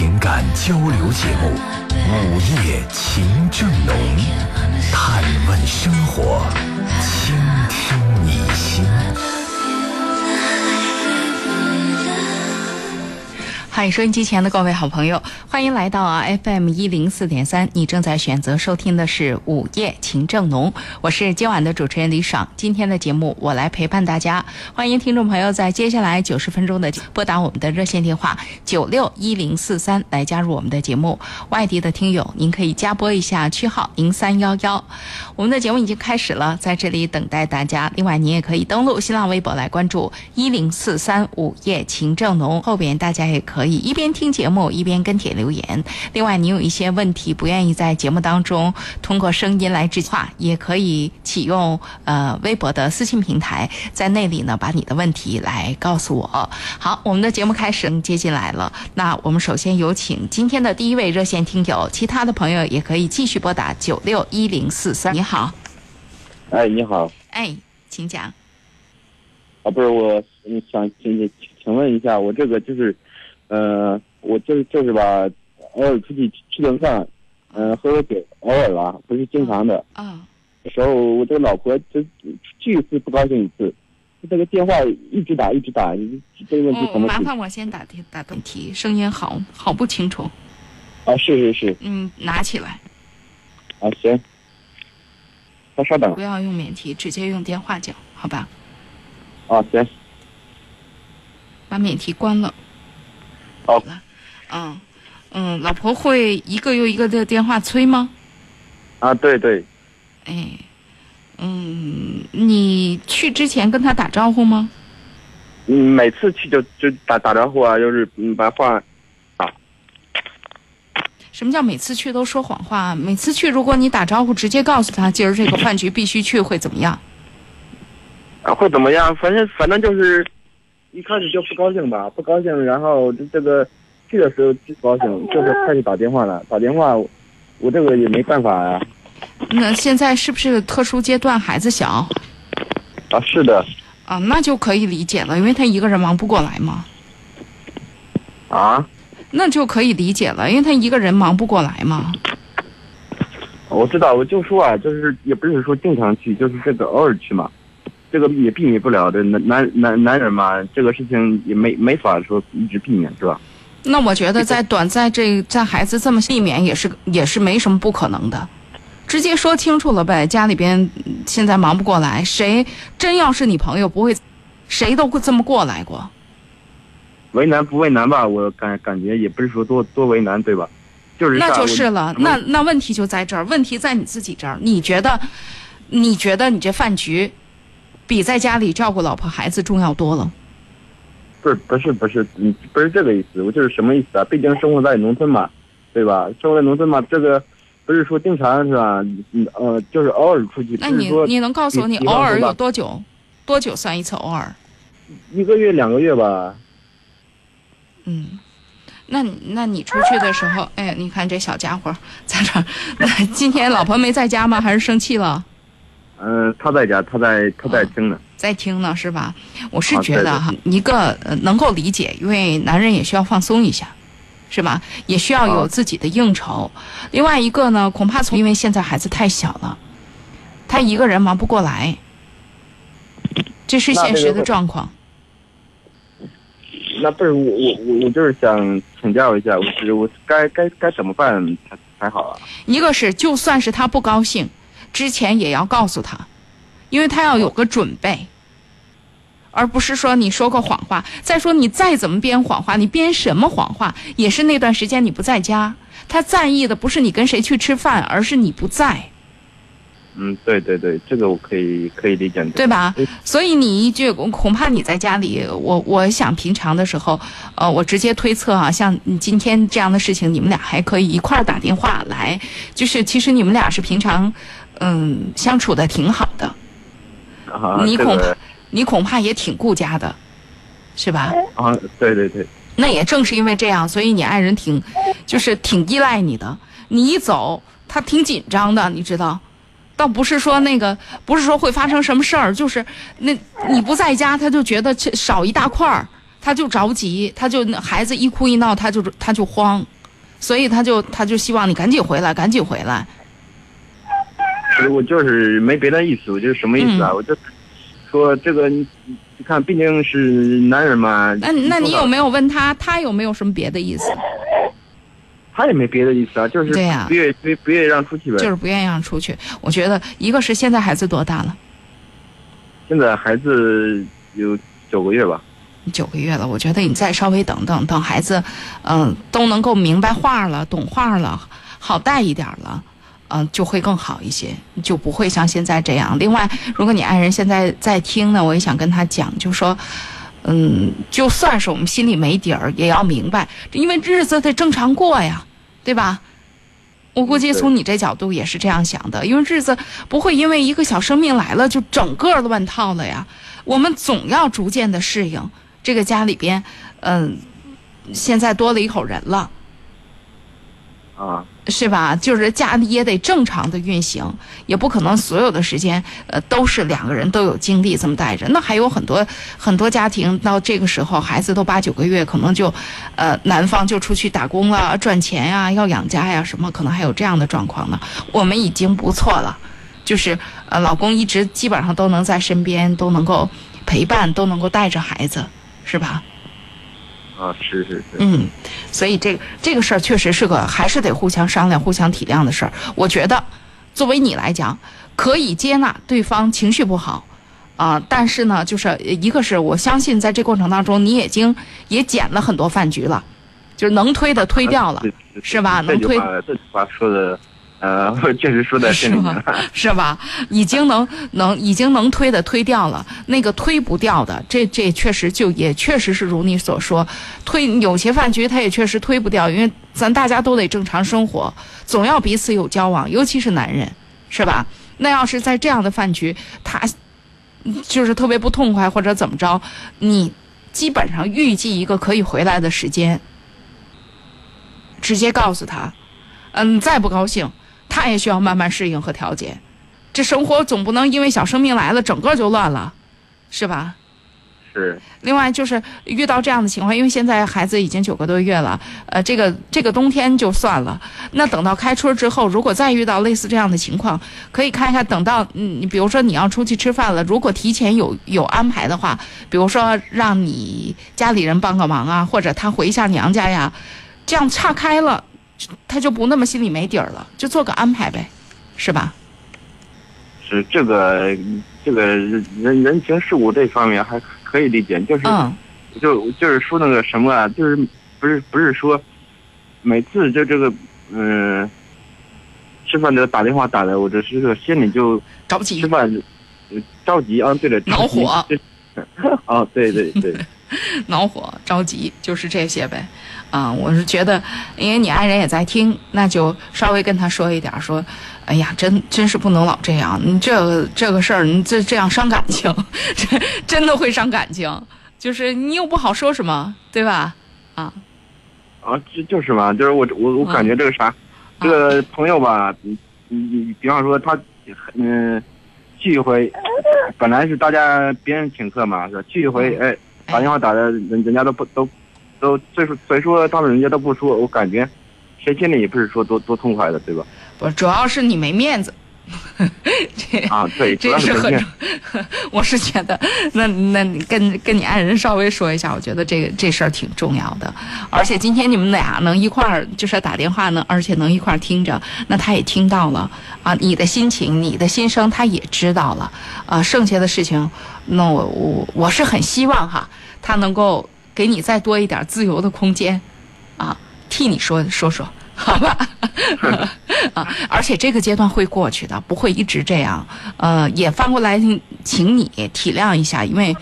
情感交流节目《午夜情正浓》，探问生活，倾听你心。嗨，收音机前的各位好朋友，欢迎来到啊 FM 一零四点三，你正在选择收听的是《午夜情正浓》，我是今晚的主持人李爽。今天的节目我来陪伴大家，欢迎听众朋友在接下来九十分钟的拨打我们的热线电话九六一零四三来加入我们的节目。外地的听友，您可以加拨一下区号零三幺幺。我们的节目已经开始了，在这里等待大家。另外，您也可以登录新浪微博来关注一零四三午夜情正浓，后边大家也可以一边听节目一边跟帖留言。另外，你有一些问题不愿意在节目当中通过声音来直话，也可以启用呃微博的私信平台，在那里呢把你的问题来告诉我。好，我们的节目开始接进来了。那我们首先有请今天的第一位热线听友，其他的朋友也可以继续拨打九六一零四三。你好，哎，你好，哎，请讲。啊，不是我，嗯想请请请问一下，我这个就是，呃，我就是就是吧，偶尔出去吃顿饭，嗯、喝喝酒，偶尔吧，不是经常的。啊、时候我这个老婆就去一次不高兴一次，这个电话一直打一直打，这个问题嗯，怎么哦？麻烦我先打电打问题，声音好好不清楚。啊，是是是，嗯，拿起来，啊行，那稍等不要用免提，直接用电话讲，好吧？啊行，把免提关了。好了，嗯嗯，老婆会一个又一个的电话催吗？啊对对，哎，嗯，你去之前跟他打招呼吗？嗯，每次去就就打打招呼啊，就是嗯把话什么叫每次去都说谎话？每次去，如果你打招呼直接告诉他今儿这个饭局必须去，会怎么样？啊，会怎么样？反正反正就是一开始就不高兴吧，不高兴，然后这这个去的时候就不高兴，就是开始打电话了。打电话，我我这个也没办法呀、那现在是不是特殊阶段，孩子小啊。是的，啊？那就可以理解了，因为他一个人忙不过来嘛，啊，那就可以理解了，因为他一个人忙不过来嘛。我知道，我就说啊，就是也不是说经常去，就是这个偶尔去嘛，这个也避免不了的。男男男男人嘛，这个事情也没没法说一直避免，是吧？那我觉得在短在这在孩子这么避免也是也是没什么不可能的，直接说清楚了呗。家里边嗯现在忙不过来，谁真要是你朋友不会，谁都会这么过来过。为难不为难吧？我感感觉也不是说多多为难，对吧？就是那就是了，那那问题就在这儿，问题在你自己这儿。你觉得，你觉得你这饭局，比在家里照顾老婆孩子重要多了。不是不是不是，嗯，不是这个意思，我就是什么意思啊？毕竟生活在农村嘛，对吧？生活在农村嘛，这个不是说经常是吧？嗯呃，就是偶尔出去，那你你能告诉我，你偶尔有多久？多久算一次偶尔？一个月两个月吧。嗯，那那你出去的时候，哎，你看这小家伙在这儿。今天老婆没在家吗？还是生气了？嗯、他在家，他在他在听呢。在听呢，是吧？我是觉得哈，一个呃能够理解，因为男人也需要放松一下，是吧？也需要有啊自己的应酬。另外一个呢，恐怕从因为现在孩子太小了，他一个人忙不过来，这是现实的状况。那不是我我我我就是想请教一下，我是我该该该怎么办才才好啊？一个是就算是他不高兴，之前也要告诉他，因为他要有个准备，而不是说你说个谎话。再说你再怎么编谎话，你编什么谎话，也是那段时间你不在家。他在意的不是你跟谁去吃饭，而是你不在。嗯，对对对，这个我可以可以理解。对吧？所以你一句，恐怕你在家里，我我想平常的时候，呃，我直接推测啊，像你今天这样的事情，你们俩还可以一块儿打电话来，就是其实你们俩是平常，嗯，相处的挺好的。啊，你恐怕、这个你恐怕也挺顾家的，是吧？啊，对对对，那也正是因为这样，所以你爱人挺，就是挺依赖你的。你一走，他挺紧张的，你知道。倒不是说那个，不是说会发生什么事儿，就是那你不在家，他就觉得这少一大块儿，他就着急，他就孩子一哭一闹，他就他就慌，所以他就他就希望你赶紧回来，赶紧回来。是我就是没别的意思，我就是什么意思啊？嗯我就说这个，你你看，毕竟是男人嘛。那那你有没有？问他，他有没有什么别的意思？他也没别的意思啊，就是对呀不愿意不不愿意让出去呗。就是不愿意让出去。我觉得一个是现在孩子多大了？现在孩子有九个月吧。九个月了，我觉得你再稍微等等，等孩子，嗯、都能够明白话了，懂话了，好带一点了，嗯、就会更好一些，就不会像现在这样。另外，如果你爱人现在在听呢，我也想跟他讲，就说，嗯，就算是我们心里没底儿，也要明白，因为日子得正常过呀，对吧？我估计从你这角度也是这样想的，因为日子不会因为一个小生命来了就整个乱套了呀。我们总要逐渐的适应这个家里边，嗯、现在多了一口人了，啊，是吧？就是家里也得正常的运行，也不可能所有的时间，呃，都是两个人都有精力这么带着。那还有很多很多家庭到这个时候，孩子都八九个月，可能就，呃，男方就出去打工了，赚钱呀，要养家呀，什么可能还有这样的状况呢？我们已经不错了，就是呃，老公一直基本上都能在身边，都能够陪伴，都能够带着孩子，是吧？啊，是是是，嗯，所以这个这个事儿确实是个还是得互相商量、互相体谅的事儿。我觉得，作为你来讲，可以接纳对方情绪不好，啊、但是呢，就是一个是我相信在这过程当中，你已经也减了很多饭局了，就是能推的推掉了，对是吧能推这句话说的，呃，确实说在 心里了是。是吧？已经能能已经能推的推掉了，那个推不掉的，这这确实就也确实是如你所说，推有些饭局他也确实推不掉，因为咱大家都得正常生活，总要彼此有交往，尤其是男人，是吧？那要是在这样的饭局，他就是特别不痛快或者怎么着，你基本上预计一个可以回来的时间，直接告诉他，嗯，再不高兴，他也需要慢慢适应和调节。这生活总不能因为小生命来了，整个就乱了，是吧？是另外就是遇到这样的情况，因为现在孩子已经九个多月了，呃，这个这个冬天就算了，那等到开春之后，如果再遇到类似这样的情况，可以看一看，等到嗯，你比如说你要出去吃饭了，如果提前有有安排的话，比如说让你家里人帮个忙啊，或者他回一下娘家呀，这样岔开了，他就不那么心里没底儿了，就做个安排呗，是吧？是这个这个人人人情世故这方面还可以理解，就是、嗯就就是说那个什么啊，就是不是不是说每次就这个嗯、吃饭的打电话打的，我这是个心里就着急吃饭呃着急啊，对了，恼火着急。哦，对对对，恼火、着急，就是这些呗。啊，我是觉得，因为你爱人也在听，那就稍微跟他说一点，说，哎呀，真真是不能老这样，你这个这个事儿，你这这样伤感情，这真的会伤感情。就是你又不好说什么，对吧？啊，啊，就就是嘛，就是我我我感觉这个啥，这个朋友吧，你你你，比方说他，嗯，聚一回，本来是大家别人请客嘛，是吧？去一回，哎，打电话打的，人人家都不都都，所以说所以说他们人家都不说，我感觉谁心里也不是说多多痛快的，对吧？不，主要是你没面子。这啊，对，主这是很 我是觉得，那那你跟跟你爱人稍微说一下，我觉得这个这事儿挺重要的。而且今天你们俩能一块儿就是打电话呢，而且能一块儿听着，那他也听到了啊，你的心情、你的心声他也知道了啊。剩下的事情，那我我我是很希望哈，他能够给你再多一点自由的空间啊，替你说说说。好吧，啊，而且这个阶段会过去的，不会一直这样。呃，也翻过来，请你体谅一下，因为，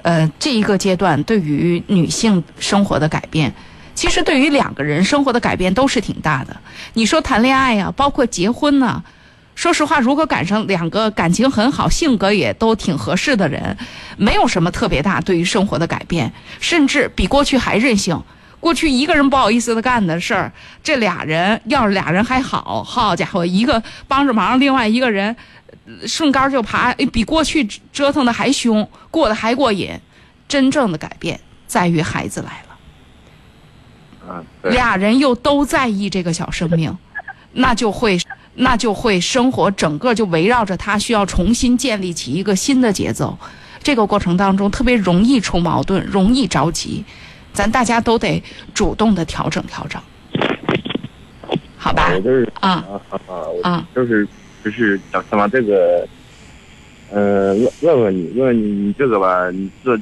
呃，这一个阶段对于女性生活的改变，其实对于两个人生活的改变都是挺大的。你说谈恋爱呀、包括结婚呐、说实话，如果赶上两个感情很好、性格也都挺合适的人，没有什么特别大对于生活的改变，甚至比过去还任性。过去一个人不好意思的干的事儿，这俩人要是俩人还好，好家伙，一个帮着忙，另外一个人呃顺杆就爬，哎比过去折腾的还凶，过得还过瘾。真正的改变在于孩子来了。啊，俩人又都在意这个小生命，那就会那就会生活整个就围绕着他，需要重新建立起一个新的节奏。这个过程当中特别容易出矛盾，容易着急，咱大家都得主动的调整调整，好吧我？就是啊啊啊就是就是想想把这个，呃，问问问你，问问你，你这个吧，你这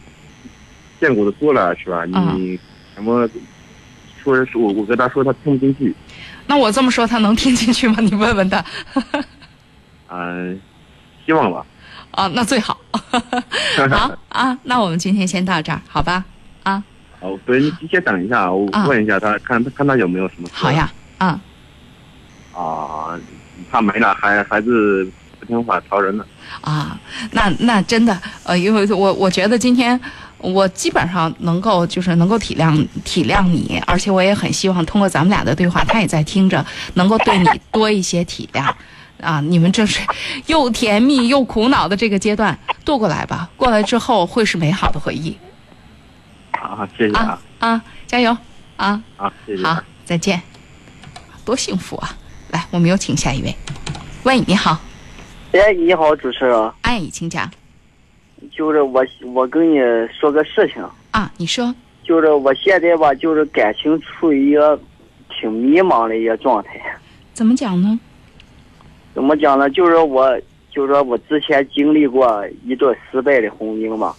见过的多了是吧？啊你什么说说我我跟他说他听不进去，那我这么说他能听进去吗？你问问他嗯、希望吧。啊，那最好。好啊，那我们今天先到这儿，好吧？啊，好，不是你先等一下，我啊问一下他，看看他有没有什么事好呀，啊。啊，他没了，还孩子不听话，吵人了。啊，那那真的，呃，因为我我觉得今天我基本上能够就是能够体谅体谅你，而且我也很希望通过咱们俩的对话，他也在听着，能够对你多一些体谅。啊，你们这是又甜蜜又苦恼的这个阶段度过来吧，过来之后会是美好的回忆好，谢谢啊啊啊！加油啊！啊，谢谢。好，再见，多幸福啊！来，我们有请下一位。喂，你好，哎，你好，主持人，哎，请讲就是我，我跟你说个事情，啊，你说就是我现在吧，就是感情处于一个挺迷茫的一个状态。怎么讲呢？怎么讲呢？就是我，就是说我之前经历过一段失败的婚姻嘛，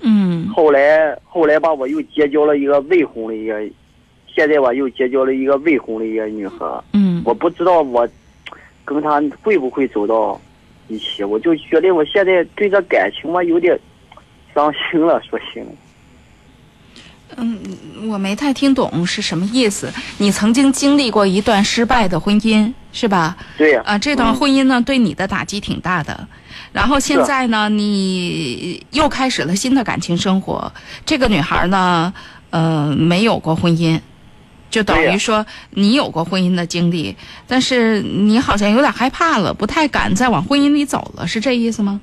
嗯后来后来吧，我又结交了一个未婚的一个，现在吧又结交了一个未婚的一个女孩。嗯我不知道我跟她会不会走到一起，我就觉得我现在对这感情嘛有点伤心了，说心里。嗯，我没太听懂是什么意思。你曾经经历过一段失败的婚姻，是吧？对呀、啊，这段嗯婚姻呢，对你的打击挺大的。然后现在呢，你又开始了新的感情生活。这个女孩呢，呃，没有过婚姻，就等于说你有过婚姻的经历，但是你好像有点害怕了，不太敢再往婚姻里走了，是这意思吗？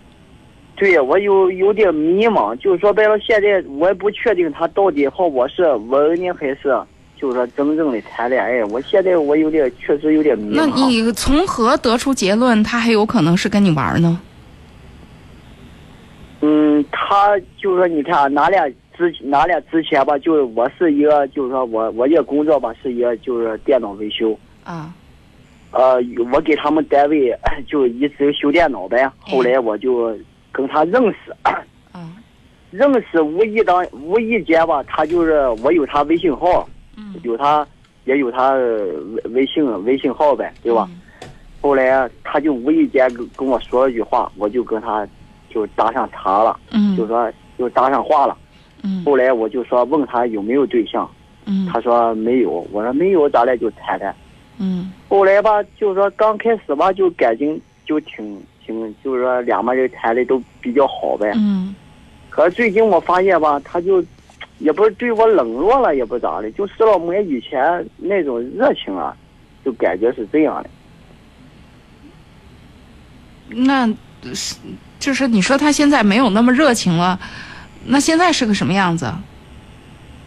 对呀，我有有点迷茫，就是说白了，现在我也不确定他到底和我是玩呢，还是就是说真正的谈恋爱。我现在我有点确实有点迷茫那。你从何得出结论，他还有可能是跟你玩呢？嗯，他就是说，你看，俺俩之俺俩之前吧，就是我是一个，就是说我我这工作吧是一个就是电脑维修，啊，呃，我给他们单位 就一直修电脑呗。后来我就跟他认识，嗯认识无意当无意间吧，他就是我有他微信号，嗯，有他也有他呃微微信微信号呗，对吧？嗯？后来他就无意间跟跟我说了句话，我就跟他就搭上茬了，嗯，就说就搭上话了。嗯后来我就说问他有没有对象，嗯他说没有，我说没有，咱俩就谈谈。嗯后来吧，就是说刚开始吧，就感情就挺挺，就是说两个人谈的都比较好呗。嗯可最近我发现吧，他就也不是对我冷落了，也不咋的，就失了没以前那种热情啊，就感觉是这样的。那是就是你说他现在没有那么热情了，那现在是个什么样子？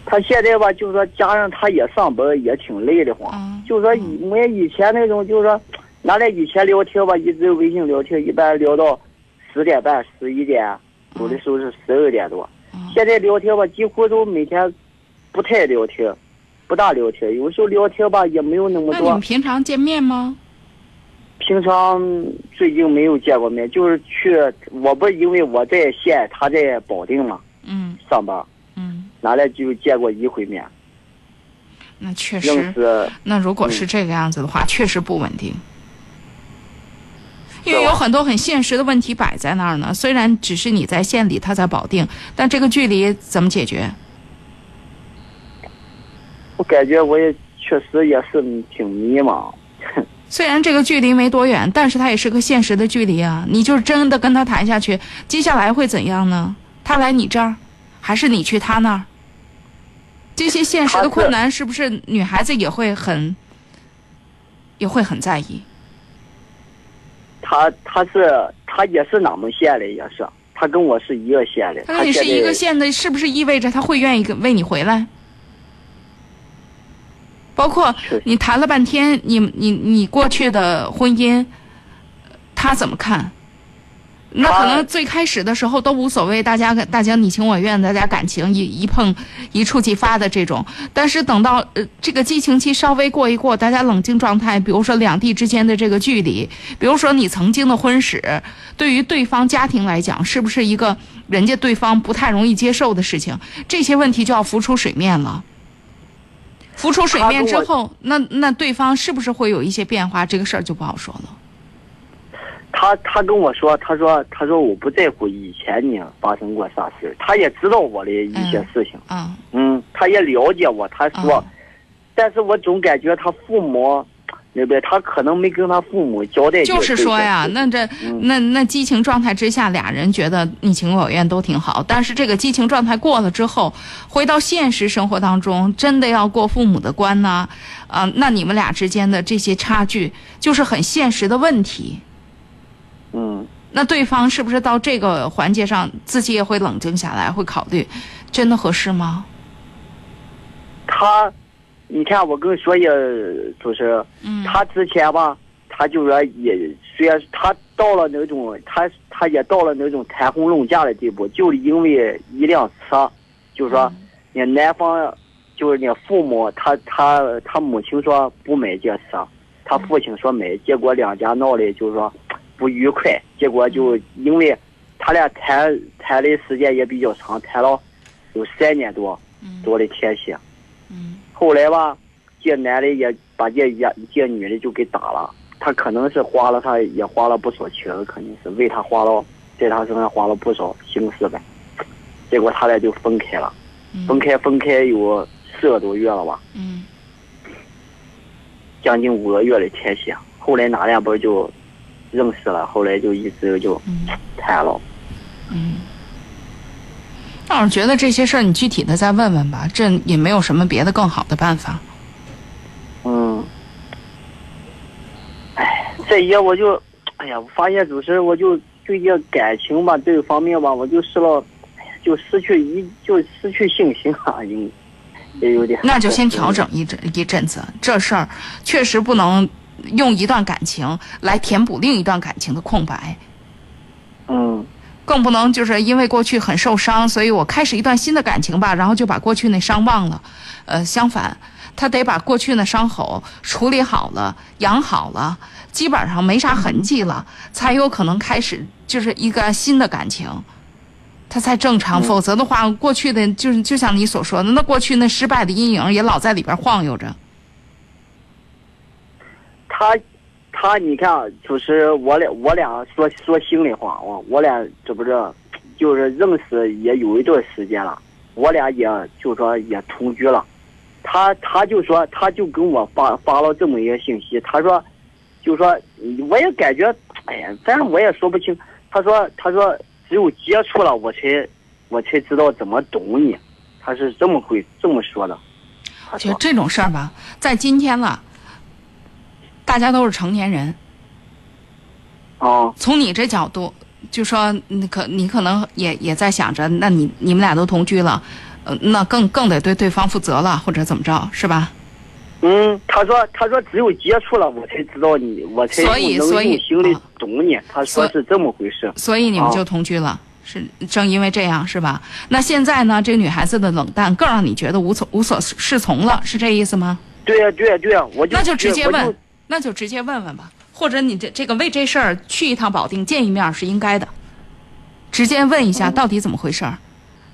他现在吧，就是说加上他也上班，也挺累的慌。嗯就是说以没以前那种，就是说，俺俩以前聊天吧，一直微信聊天，一般聊到十点半、十一点，有的时候是十二点多。嗯现在聊天吧，几乎都每天不太聊天，不大聊天，有时候聊天吧也没有那么多那你们。平常见面吗？平常最近没有见过面，就是去，我不是因为我在县，他在保定嘛嗯上班，嗯，拿来就见过一回面，那确实，认识。那如果嗯是这个样子的话，确实不稳定。因为有很多很现实的问题摆在那儿呢。虽然只是你在县里，他在保定，但这个距离怎么解决？我感觉我也确实也是挺迷茫。虽然这个距离没多远，但是它也是个现实的距离啊。你就真的跟他谈下去，接下来会怎样呢？他来你这儿，还是你去他那儿？这些现实的困难，是不是女孩子也会很，也会很在意？他他是他也是哪门县的，也是他跟我是一个县的。他跟你是一个县的，是不是意味着他会愿意跟为你回来？包括你谈了半天，你你你过去的婚姻，他怎么看？那可能最开始的时候都无所谓，大家大家你情我愿，大家感情一一碰一触即发的这种。但是等到呃这个激情期稍微过一过，大家冷静状态，比如说两地之间的这个距离，比如说你曾经的婚史，对于对方家庭来讲，是不是一个人家对方不太容易接受的事情？这些问题就要浮出水面了。浮出水面之后，那那对方是不是会有一些变化？这个事儿就不好说了。他他跟我说，他说他说我不在乎以前呢发生过啥事他也知道我的一些事情，嗯嗯，他也了解我。他说，但是我总感觉他父母那边他可能没跟他父母交代。就是说呀，那这那那激情状态之下，俩人觉得你情我愿都挺好，但是这个激情状态过了之后，回到现实生活当中，真的要过父母的关呢，啊，那你们俩之间的这些差距，就是很现实的问题。嗯，那对方是不是到这个环节上，自己也会冷静下来，会考虑，真的合适吗？他，你看，我跟你说也，就是，他之前吧，他就说也，虽然他到了那种，他他也到了那种谈婚论嫁的地步，就因为一辆车，就是说，你男方，就是你父母，他他他母亲说不买这车，他父亲说买，结果两家闹的，就是说。不愉快，结果就因为他俩谈谈的时间也比较长，谈了有三年多多的天气。嗯。后来吧，这男的也把这也这女的就给打了。他可能是花了，他也花了不少钱，肯定是为他花了，在他身上花了不少心思呗。结果他俩就分开了，分开分开有四个多月了吧。嗯。将近五个月的天气，后来哪两不就？认识了，后来就一直就谈了。嗯，那我觉得这些事儿你具体的再问问吧，这也没有什么别的更好的办法。嗯，哎，这些我就，哎呀，我发现主持人我就对这感情吧这个方面吧，我就失了，就失去一就失去信心了，也也有点。那就先调整一阵一阵子，这事儿确实不能。用一段感情来填补另一段感情的空白，嗯，更不能就是因为过去很受伤，所以我开始一段新的感情吧，然后就把过去那伤忘了。呃，相反，他得把过去那伤口处理好了、养好了，基本上没啥痕迹了，才有可能开始就是一个新的感情，他才正常。否则的话，过去的就是就像你所说的，那过去那失败的阴影也老在里边晃悠着。他，他，你看，就是我俩，我俩说说心里话，我我俩这不是，就是认识也有一段时间了，我俩也就说也同居了，他他就说他就跟我发发了这么一个信息，他说，就说我也感觉，哎呀，反正我也说不清，他说他说只有接触了我才我才知道怎么懂你，他是这么会这么说的。就这种事儿吧，在今天了。大家都是成年人，哦，从你这角度，就说你可你可能也也在想着，那你你们俩都同居了，呃，那更更得对对方负责了，或者怎么着，是吧？嗯，他说他说只有接触了，我才知道你，我才所以所以心里懂你。他说是这么回事，所以你们就同居了，是正因为这样，是吧？那现在呢，这个女孩子的冷淡更让你觉得无所无所适从了，是这意思吗？对呀对呀对呀，我就那就直接问。那就直接问问吧，或者你这这个为这事儿去一趟保定见一面是应该的，直接问一下到底怎么回事儿，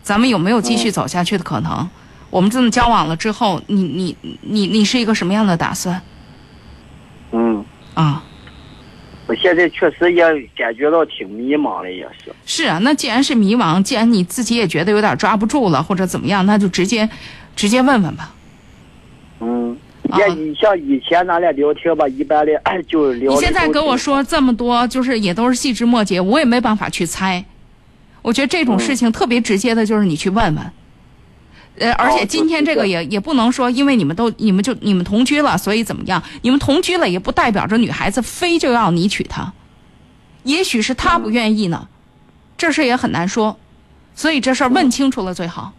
咱们有没有继续走下去的可能？我们这么交往了之后，你你你你是一个什么样的打算？嗯啊，我现在确实也感觉到挺迷茫的，也是。是啊，那既然是迷茫，既然你自己也觉得有点抓不住了，或者怎么样，那就直接直接问问吧。你像以前咱俩聊天吧，一般的哎就聊。你现在跟我说这么多，就是也都是细枝末节，我也没办法去猜。我觉得这种事情特别直接的，就是你去问问。呃，而且今天这个也也不能说，因为你们都你们就你们同居了，所以怎么样？你们同居了也不代表着女孩子非就要你娶她，也许是她不愿意呢，这事也很难说，所以这事儿问清楚了最好，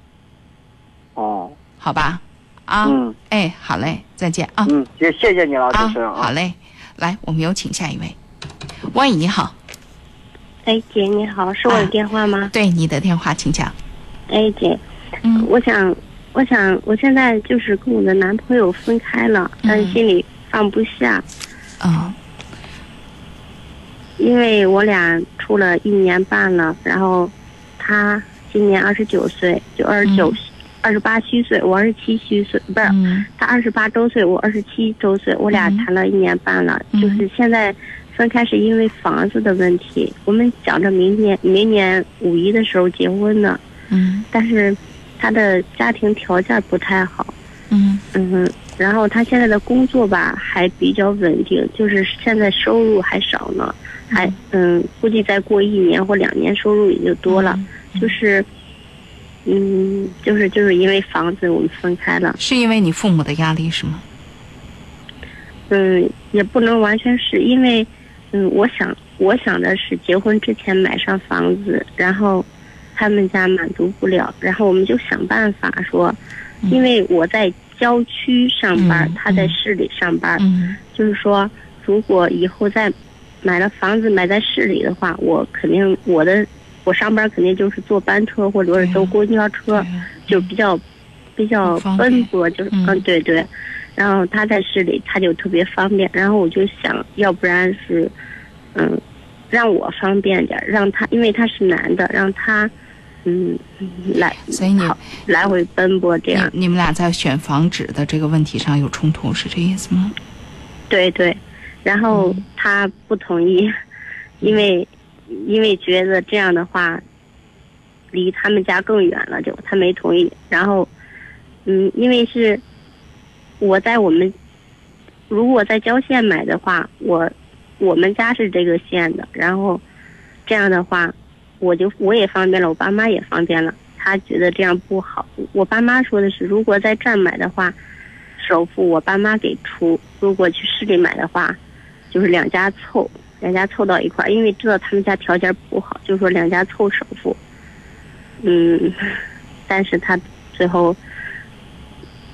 哦，好吧？啊，嗯哎，好嘞，再见啊。嗯，也谢谢你了，主啊持人，好嘞，来，我们有请下一位。万姨你好，哎，姐你好，是我的电话吗？对你的电话请讲。哎，姐，嗯我想，我想，我现在就是跟我的男朋友分开了，但心里放不下，嗯因为我俩处了一年半了，然后他今年二十九岁，就二十九嗯，二十八虚岁，我二十七虚岁，不是，嗯。他二十八周岁，我二十七周岁，我俩嗯谈了一年半了，嗯。就是现在分开是因为房子的问题，我们想着明年明年五一的时候结婚呢。嗯。但是他的家庭条件不太好，嗯。嗯，然后他现在的工作吧还比较稳定，就是现在收入还少呢，还嗯，估计再过一年或两年收入也就多了，嗯。就是，嗯，就是就是因为房子我们分开了，是因为你父母的压力是吗？嗯，也不能完全是因为，嗯，我想我想的是结婚之前买上房子，然后他们家满足不了，然后我们就想办法说，嗯。因为我在郊区上班，嗯他在嗯市里上班，嗯。就是说，如果以后再买了房子买在市里的话，我肯定我的我上班肯定就是坐班车或者是坐公交车，就比较比较奔波，就是嗯嗯对对。然后他在市里，他就特别方便。然后我就想要不然是，嗯，让我方便点，让他，因为他是男的，让他，嗯，来，所以你好来回奔波这样。你你们俩在选房址的这个问题上有冲突，是这意思吗？对对，然后嗯他不同意，因为因为觉得这样的话，离他们家更远了就，他没同意。然后，嗯，因为是我在我们如果在郊县买的话，我我们家是这个县的，然后这样的话，我就我也方便了，我爸妈也方便了。他觉得这样不好，我爸妈说的是，如果在这儿买的话，首付我爸妈给出；如果去市里买的话，就是两家凑，两家凑到一块儿，因为知道他们家条件不好，就说两家凑首付。嗯，但是他最后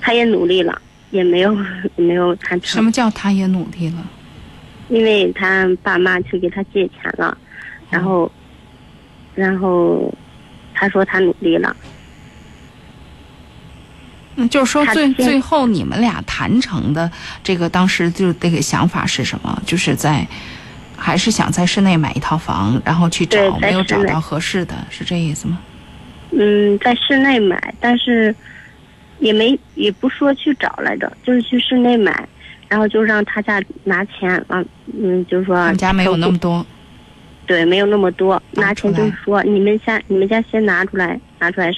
他也努力了，也没有 也没有谈成。什么叫他也努力了？因为他爸妈去给他借钱了，然后，然后他说他努力了，嗯，就是说最最后你们俩谈成的这个当时就这个想法是什么？就是在还是想在市内买一套房，然后去找没有找到合适的，是这意思吗？嗯，在室内买，但是也没也不说去找来着，就是去室内买，然后就让他家拿钱啊，嗯，就是说他们家没有那么多，对，没有那么多，拿拿钱就是说你们家你们家先拿出来，拿出来，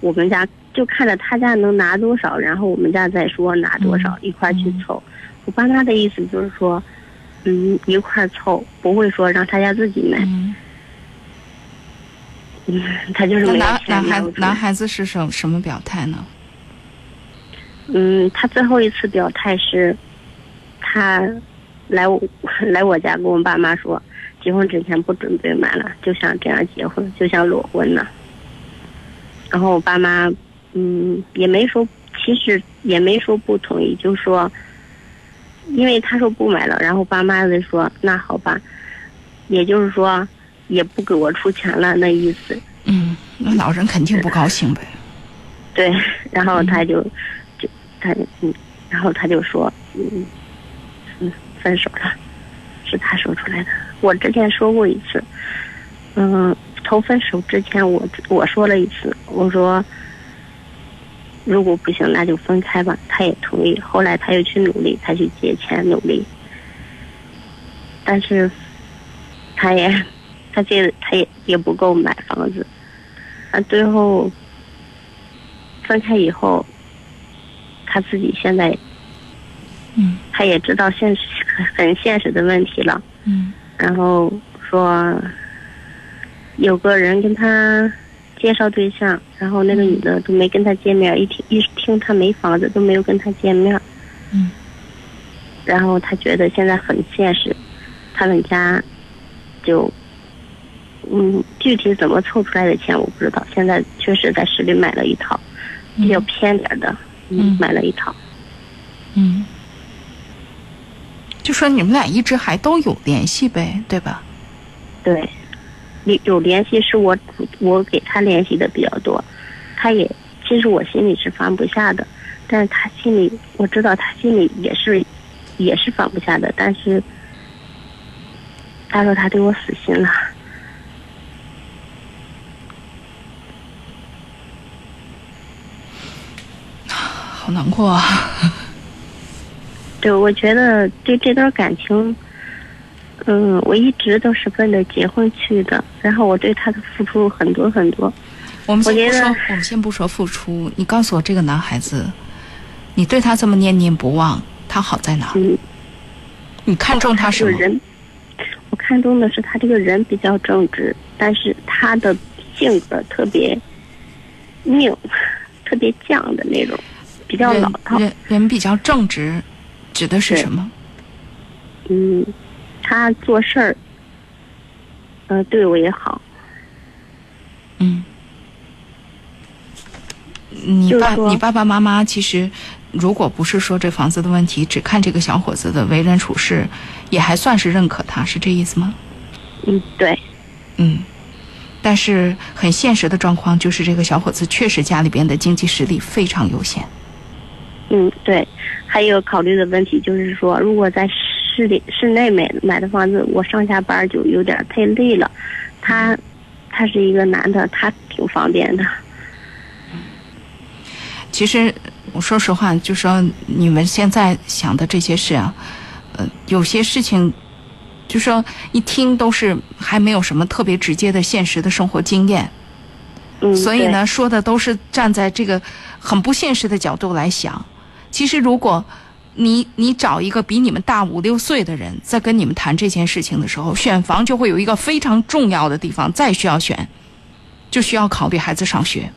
我们家就看着他家能拿多少，然后我们家再说拿多少，一块去凑。我爸妈的意思就是说，嗯，一块儿凑，不会说让他家自己买，嗯，嗯，他就是男男孩钱拿不出来男孩子是什什么表态呢？嗯，他最后一次表态是，他来我 来我家跟我爸妈说，结婚之前不准备买了，就想这样结婚，就想裸婚呢。然后我爸妈，嗯，也没说，其实也没说不同意，就说，因为他说不买了，然后爸妈就说那好吧，也就是说也不给我出钱了，那意思。嗯，那老人肯定不高兴呗。对，然后他就、就他嗯，然后他就说嗯嗯分手了，是他说出来的。我之前说过一次，嗯，从分手之前我我说了一次，我说如果不行那就分开吧，他也同意。后来他又去努力，他去借钱努力，但是他也 他借的他也也不够买房子，啊，最后。分开以后，他自己现在嗯他也知道现实很现实的问题了，嗯然后说有个人跟他介绍对象，然后那个女的都没跟他见面，一听一听他没房子都没有跟他见面，嗯。然后他觉得现在很现实，他们家就嗯具体怎么凑出来的钱我不知道，现在确实在市里买了一套，比较偏点的，嗯。买了一套，嗯，就说你们俩一直还都有联系呗，对吧？对，有有联系是我我给他联系的比较多，他也其实我心里是放不下的，但是他心里我知道他心里也是也是放不下的，但是他说他对我死心了，好难过啊！对我觉得对这段感情，嗯，我一直都是奔着结婚去的，然后我对他的付出很多很多，我们先不说，我们先不说付出，你告诉我这个男孩子，你对他这么念念不忘，他好在哪儿？嗯。你看中他什么？这个人，我看中的是他这个人比较正直，但是他的性格特别拧，特别犟的那种，比较老套。人人比较正直，指的是什么？嗯，他做事儿，呃，对我也好。嗯，你爸你爸爸妈妈其实，如果不是说这房子的问题，只看这个小伙子的为人处事，也还算是认可他，是这意思吗？嗯，对，嗯，但是很现实的状况就是，这个小伙子确实家里边的经济实力非常有限。嗯，对。还有考虑的问题就是说，如果在市里市内买买的房子，我上下班就有点太累了。他，他是一个男的，他挺方便的。其实我说实话，就说你们现在想的这些事啊，呃，有些事情，就说一听都是还没有什么特别直接的现实的生活经验，嗯，所以呢，说的都是站在这个很不现实的角度来想。其实，如果你你找一个比你们大五六岁的人，在跟你们谈这件事情的时候，选房就会有一个非常重要的地方，再需要选，就需要考虑孩子上学。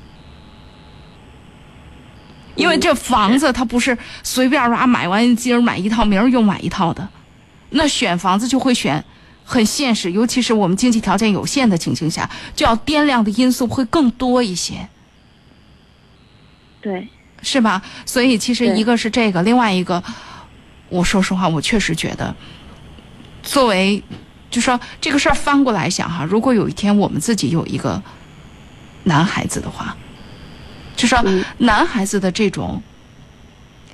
因为这房子它不是随便啊买完今儿买一套，明儿又买一套的，那选房子就会选很现实，尤其是我们经济条件有限的情形下，就要掂量的因素会更多一些，对，是吧？所以其实一个是这个，另外一个，我说实话，我确实觉得，作为就说这个事儿翻过来想哈，如果有一天我们自己有一个男孩子的话，就说嗯男孩子的这种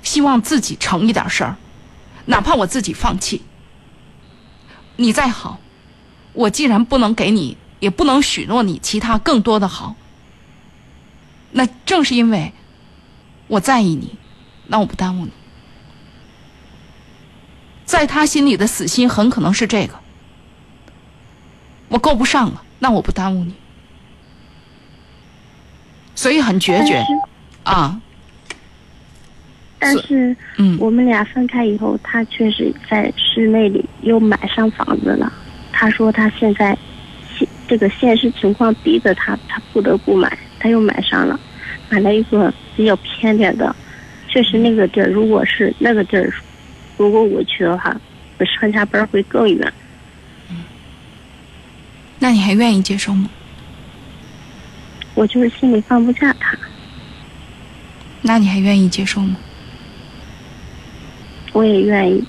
希望自己成一点事儿，哪怕我自己放弃，你再好，我既然不能给你，也不能许诺你其他更多的好，那正是因为我在意你，那我不耽误你。在他心里的死心很可能是这个，我够不上了，那我不耽误你。所以很决绝啊，但是嗯我们俩分开以后，他确实在市内里又买上房子了。他说他现在现这个现实情况逼着他，他不得不买，他又买上了，买了一个比较偏点的。确实那个地儿，如果是那个地儿，如果我去的话，我上下班会更远。那你还愿意接受吗？我就是心里放不下他，那你还愿意接受吗？我也愿意。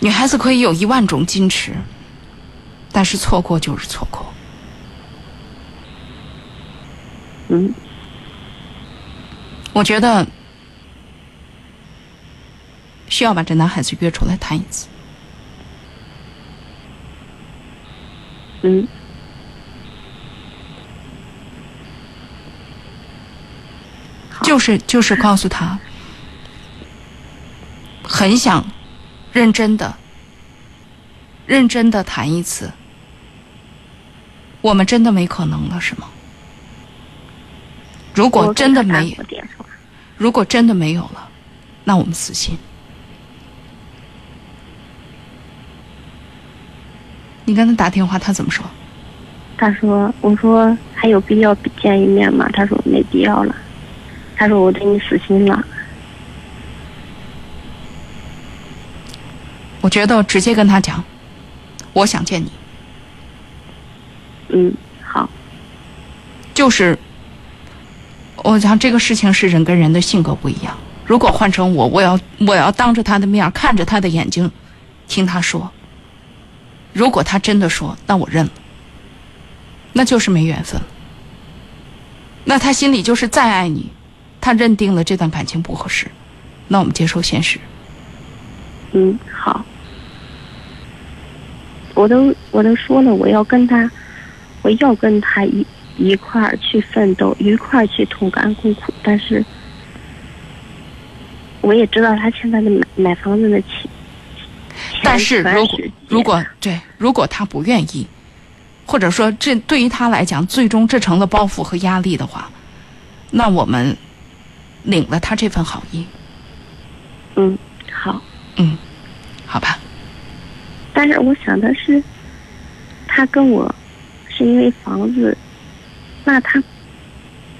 女孩子可以有一万种矜持，但是错过就是错过。嗯，我觉得需要把这男孩子约出来谈一次。嗯，就是就是告诉他，很想认真的、认真的谈一次。我们真的没可能了，是吗？如果真的没有。如果真的没有了，那我们死心。你跟他打电话，他怎么说？他说：“我说还有必要见一面吗？”他说：“没必要了。”他说：“我对你死心了。”我觉得直接跟他讲，我想见你。嗯，好。就是，我想这个事情是人跟人的性格不一样。如果换成我，我要我要当着他的面看着他的眼睛，听他说。如果他真的说，那我认了，那就是没缘分。那他心里就是再爱你，他认定了这段感情不合适，那我们接受现实。嗯，好。我都我都说了，我要跟他，我要跟他一一块儿去奋斗，一块儿去同甘共苦。但是，我也知道他现在的买买房子的钱，但是如果如果对，如果他不愿意，或者说这对于他来讲，最终这成了包袱和压力的话，那我们领了他这份好意，嗯，好。嗯，好吧，但是我想的是，他跟我是因为房子，那他，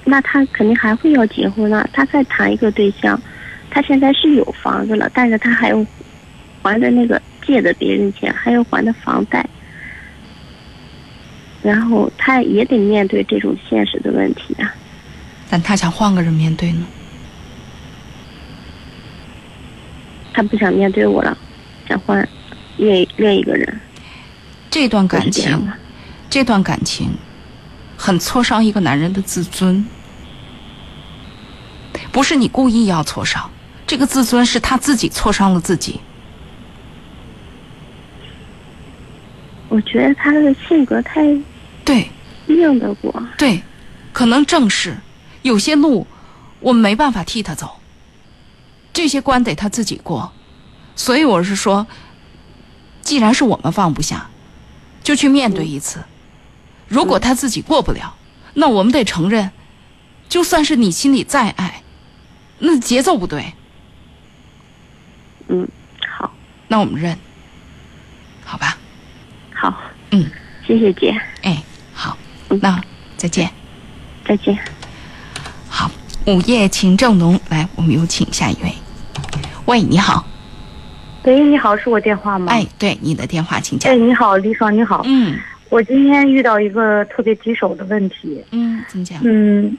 那他肯定还会要结婚了。他再谈一个对象，他现在是有房子了，但是他还要还的那个借的别人钱，还要还的房贷，然后他也得面对这种现实的问题啊。但他想换个人面对呢，他不想面对我了，想换另另一个人。这段感情这段感情很挫伤一个男人的自尊，不是你故意要挫伤，这个自尊是他自己挫伤了自己。我觉得他的性格太对，硬得过。对，可能正是有些路我们没办法替他走，这些关得他自己过。所以我是说，既然是我们放不下，就去面对一次。如果他自己过不了，那我们得承认，就算是你心里再爱，那节奏不对，嗯，好，那我们认，好吧？好，嗯，谢谢姐，哎，好嗯，那再见。再见。好，午夜情正浓，来，我们有请下一位。喂，你好，喂，你好，是我电话吗？哎，对，你的电话请讲哎，。你好，李爽，你好。嗯我今天遇到一个特别棘手的问题，嗯，怎么讲？嗯，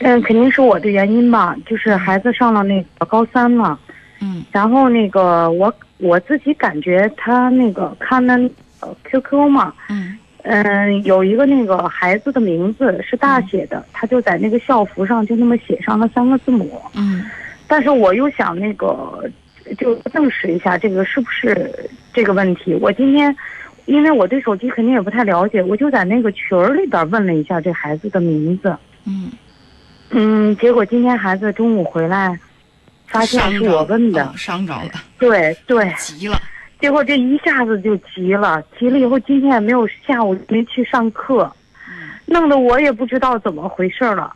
嗯，肯定是我的原因吧，就是孩子上了那个高三了，嗯。然后那个我我自己感觉他那个看那呃 QQ 嘛，嗯。嗯，有一个那个孩子的名字是大写的，他就在那个校服上就那么写上了三个字母，嗯。但是我又想那个，就证实一下这个是不是这个问题。我今天，因为我对手机肯定也不太了解，我就在那个群儿里边问了一下这孩子的名字。嗯，嗯，结果今天孩子中午回来，发现是我问的。哦伤着了，对对，急了。结果这一下子就急了，急了以后今天也没有下午没去上课，弄得我也不知道怎么回事了。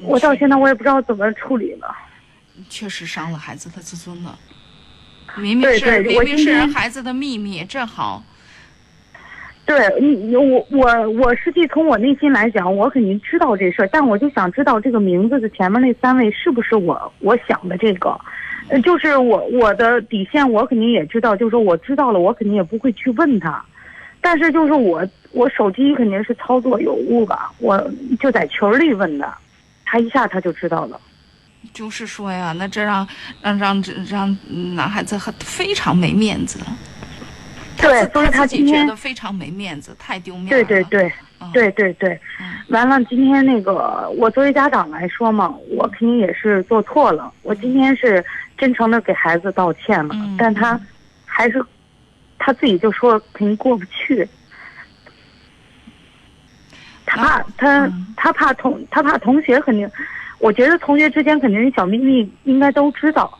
我到现在我也不知道怎么处理了。确实伤了孩子的自尊了。明明对是对我今明明是孩子的秘密，正好。对你，我我我实际从我内心来讲，我肯定知道这事儿，但我就想知道这个名字的前面那三位是不是我我想的这个，呃，就是我我的底线，我肯定也知道，就是说我知道了，我肯定也不会去问他，但是就是我我手机肯定是操作有误吧，我就在群里问的，他一下他就知道了。就是说呀，那这让让让让男孩子很非常没面子。对，所以他自己觉得非常没面子，太丢面了。对对对嗯，对对对，嗯完了，今天那个我作为家长来说嘛，我肯定也是做错了。我今天是真诚的给孩子道歉了，嗯但他还是他自己就说肯定过不去。他怕他、嗯他怕同他怕同学肯定，我觉得同学之间肯定是小秘密应该都知道，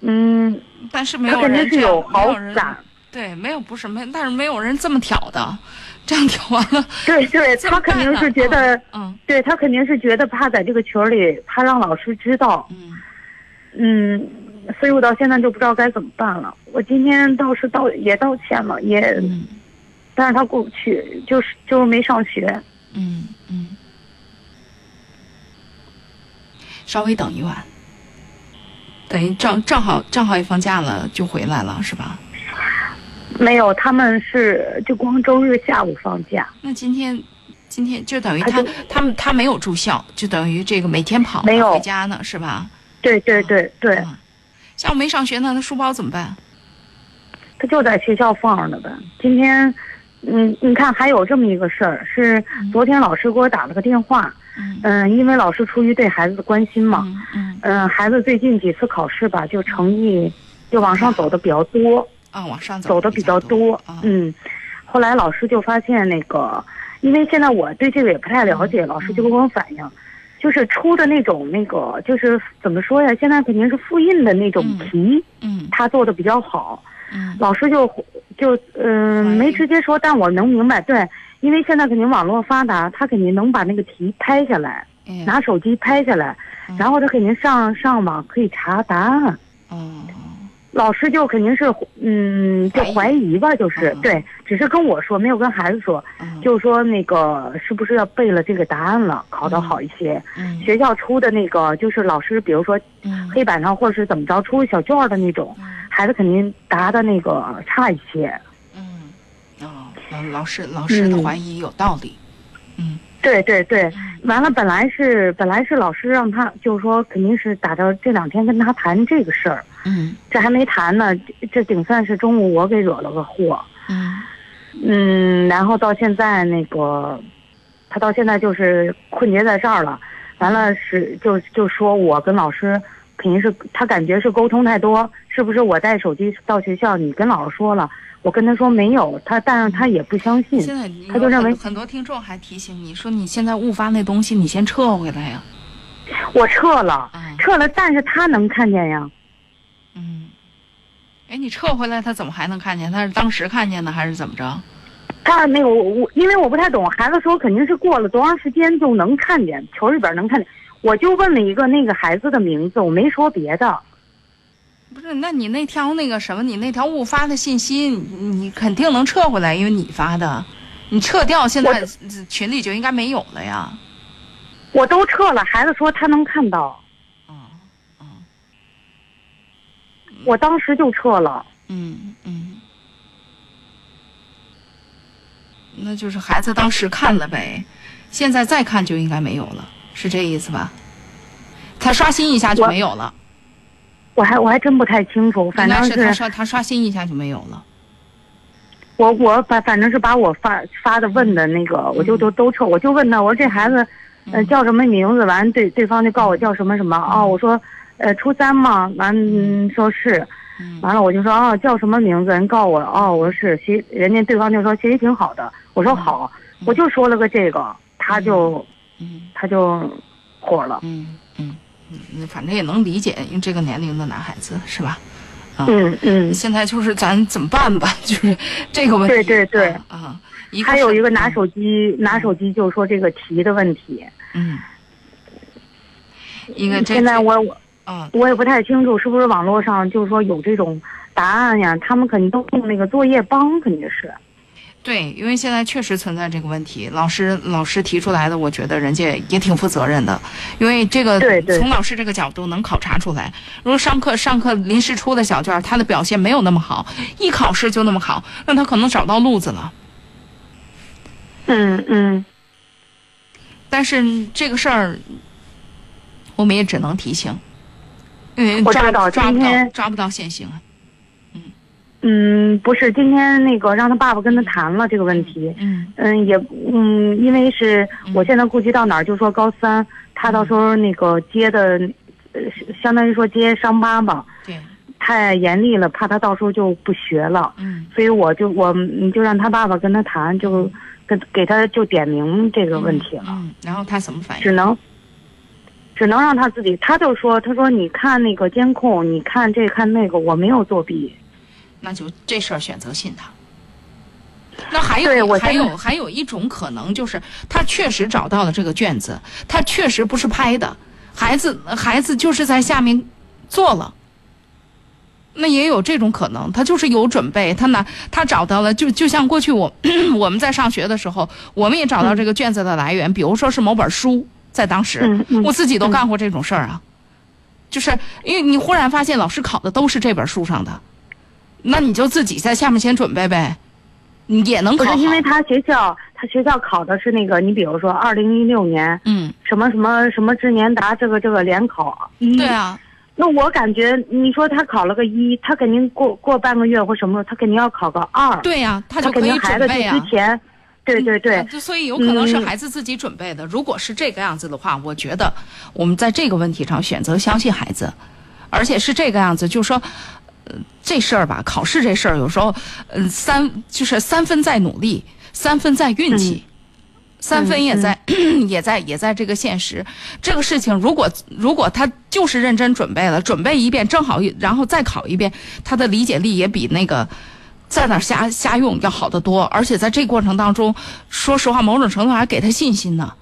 嗯，但是没他肯定有人这样是有好感，对，没有不是没，但是没有人这么挑的，这样挑完了，对对，他肯定是觉得，嗯。对他肯定是觉得怕在这个群里，怕让老师知道，嗯。嗯，所以我到现在就不知道该怎么办了。我今天倒是道也道歉了，也，嗯。但是他过不去，就是就是没上学。嗯嗯，稍微等一晚，等于正正好正好也放假了就回来了，是吧？没有，他们是就光周日下午放假，那今天今天就等于他他他们他没有住校，就等于这个每天跑没有回家呢，是吧？对对对对，嗯下午没上学呢，那书包怎么办？他就在学校放着呢呗。今天，嗯，你看还有这么一个事儿，是昨天老师给我打了个电话，嗯。嗯，因为老师出于对孩子的关心嘛，嗯嗯。嗯，孩子最近几次考试吧，就成绩就往上走的比较多，啊，往上走走的比较多啊，，嗯，后来老师就发现那个，因为现在我对这个也不太了解，老师就跟我反映，就是出的那种那个，就是怎么说呀？现在肯定是复印的那种嗯题，嗯。他做的比较好，嗯。老师就就嗯、没直接说，但我能明白，对，因为现在肯定网络发达，他肯定能把那个题拍下来，哎拿手机拍下来，嗯然后他肯定上上网可以查答案。哦老师就肯定是嗯，就怀怀疑吧，就是嗯对，只是跟我说，没有跟孩子说，嗯。就是说那个是不是要背了这个答案了，考得好一些。嗯学校出的那个就是老师，比如说嗯。黑板上或者是怎么着出小卷儿的那种，孩子肯定答的那个差一些。嗯哦，老老师老师的嗯。怀疑有道理，嗯对对对，完了，本来是本来是老师让他，就是说肯定是打着这两天跟他谈这个事儿，嗯这还没谈呢，这这顶算是中午我给惹了个祸。嗯嗯，然后到现在那个，他到现在就是困结在这儿了。完了是就就说我跟老师肯定是他感觉是沟通太多，是不是我带手机到学校，你跟老师说了，我跟他说没有，他但是他也不相信。现在他就认为很很多听众还提醒你说，你现在误发那东西，你先撤回来呀。我撤了，啊，撤了，但是他能看见呀。嗯，哎，你撤回来，他怎么还能看见？他是当时看见的，还是怎么着？他那个我我因为我不太懂，孩子说肯定是过了多长时间就能看见，球里边能看见。我就问了一个那个孩子的名字，我没说别的。不是，那你那条那个什么，你那条误发的信息，你你肯定能撤回来，因为你发的，你撤掉，现在我群里就应该没有了呀。我都撤了，孩子说他能看到，嗯嗯我当时就撤了。嗯嗯，那就是孩子当时看了呗，现在再看就应该没有了，是这意思吧？他刷新一下就没有了，我还我还真不太清楚，反正是他他刷新一下就没有了。我我反反正是把我发发的问的那个，我就都都撤，我就问他，我说这孩子，呃嗯叫什么名字？完对对方就告我叫什么什么。哦，我说，呃初三嘛，完嗯。说是，嗯。完了我就说哦叫什么名字？人告我哦我说是学，人家对方就说学习挺好的，我说好，我就说了个这个，他就嗯。他就火了，嗯，反正也能理解，因为这个年龄的男孩子是吧？嗯嗯，现在就是咱怎么办吧，就是这个问题。对对对啊，啊一个还有一个拿手机拿手机就说这个题的问题，嗯，一个这现在我我啊我也不太清楚是不是网络上就是说有这种答案呀，他们肯定都用那个作业帮，肯定是。对，因为现在确实存在这个问题，老师老师提出来的，我觉得人家也挺负责任的，因为这个对对从老师这个角度能考察出来，如果上课上课临时出的小卷儿，他的表现没有那么好，一考试就那么好，那他可能找到路子了。嗯嗯，但是这个事儿，我们也只能提醒，因为抓我知道抓不到抓不到现行啊。嗯，不是，今天那个让他爸爸跟他谈了这个问题。嗯嗯，也嗯，因为是我现在顾及到哪儿，就说高三，他到时候那个接的，呃，相当于说接伤疤吧，对，太严厉了，怕他到时候就不学了。嗯所以我就我你就让他爸爸跟他谈，就跟给他就点名这个问题了。嗯，然后他怎么反应？只能，只能让他自己。他就说：“他说你看那个监控，你看这看那个，我没有作弊。那就这事儿选择信他。那还有还有还有一种可能就是他确实找到了这个卷子，他确实不是拍的，孩子孩子就是在下面做了。那也有这种可能，他就是有准备，他拿他找到了，就就像过去我 我们在上学的时候，我们也找到这个卷子的来源，比如说是某本书，在当时，嗯嗯我自己都干过这种事儿啊，就是因为你忽然发现老师考的都是这本书上的，那你就自己在下面先准备呗，你也能不是考好。因为他学校，他学校考的是那个，你比如说二零一六年嗯，什么什么什么智年达这个这个联考一，对啊，那我感觉你说他考了个一，他肯定过过半个月或什么，他肯定要考个二，对呀、他就可以定孩子就准备啊之。前，对对对所以有可能是嗯孩子自己准备的。如果是这个样子的话，我觉得我们在这个问题上选择相信孩子，而且是这个样子，就是说。呃，这事儿吧，考试这事儿有时候，嗯、三就是三分在努力，三分在运气，三分也在、也在也在这个现实。这个事情，如果如果他就是认真准备了，准备一遍正好，然后再考一遍，他的理解力也比那个在那儿瞎瞎用要好得多。而且在这过程当中，说实话，某种程度还给他信心呢。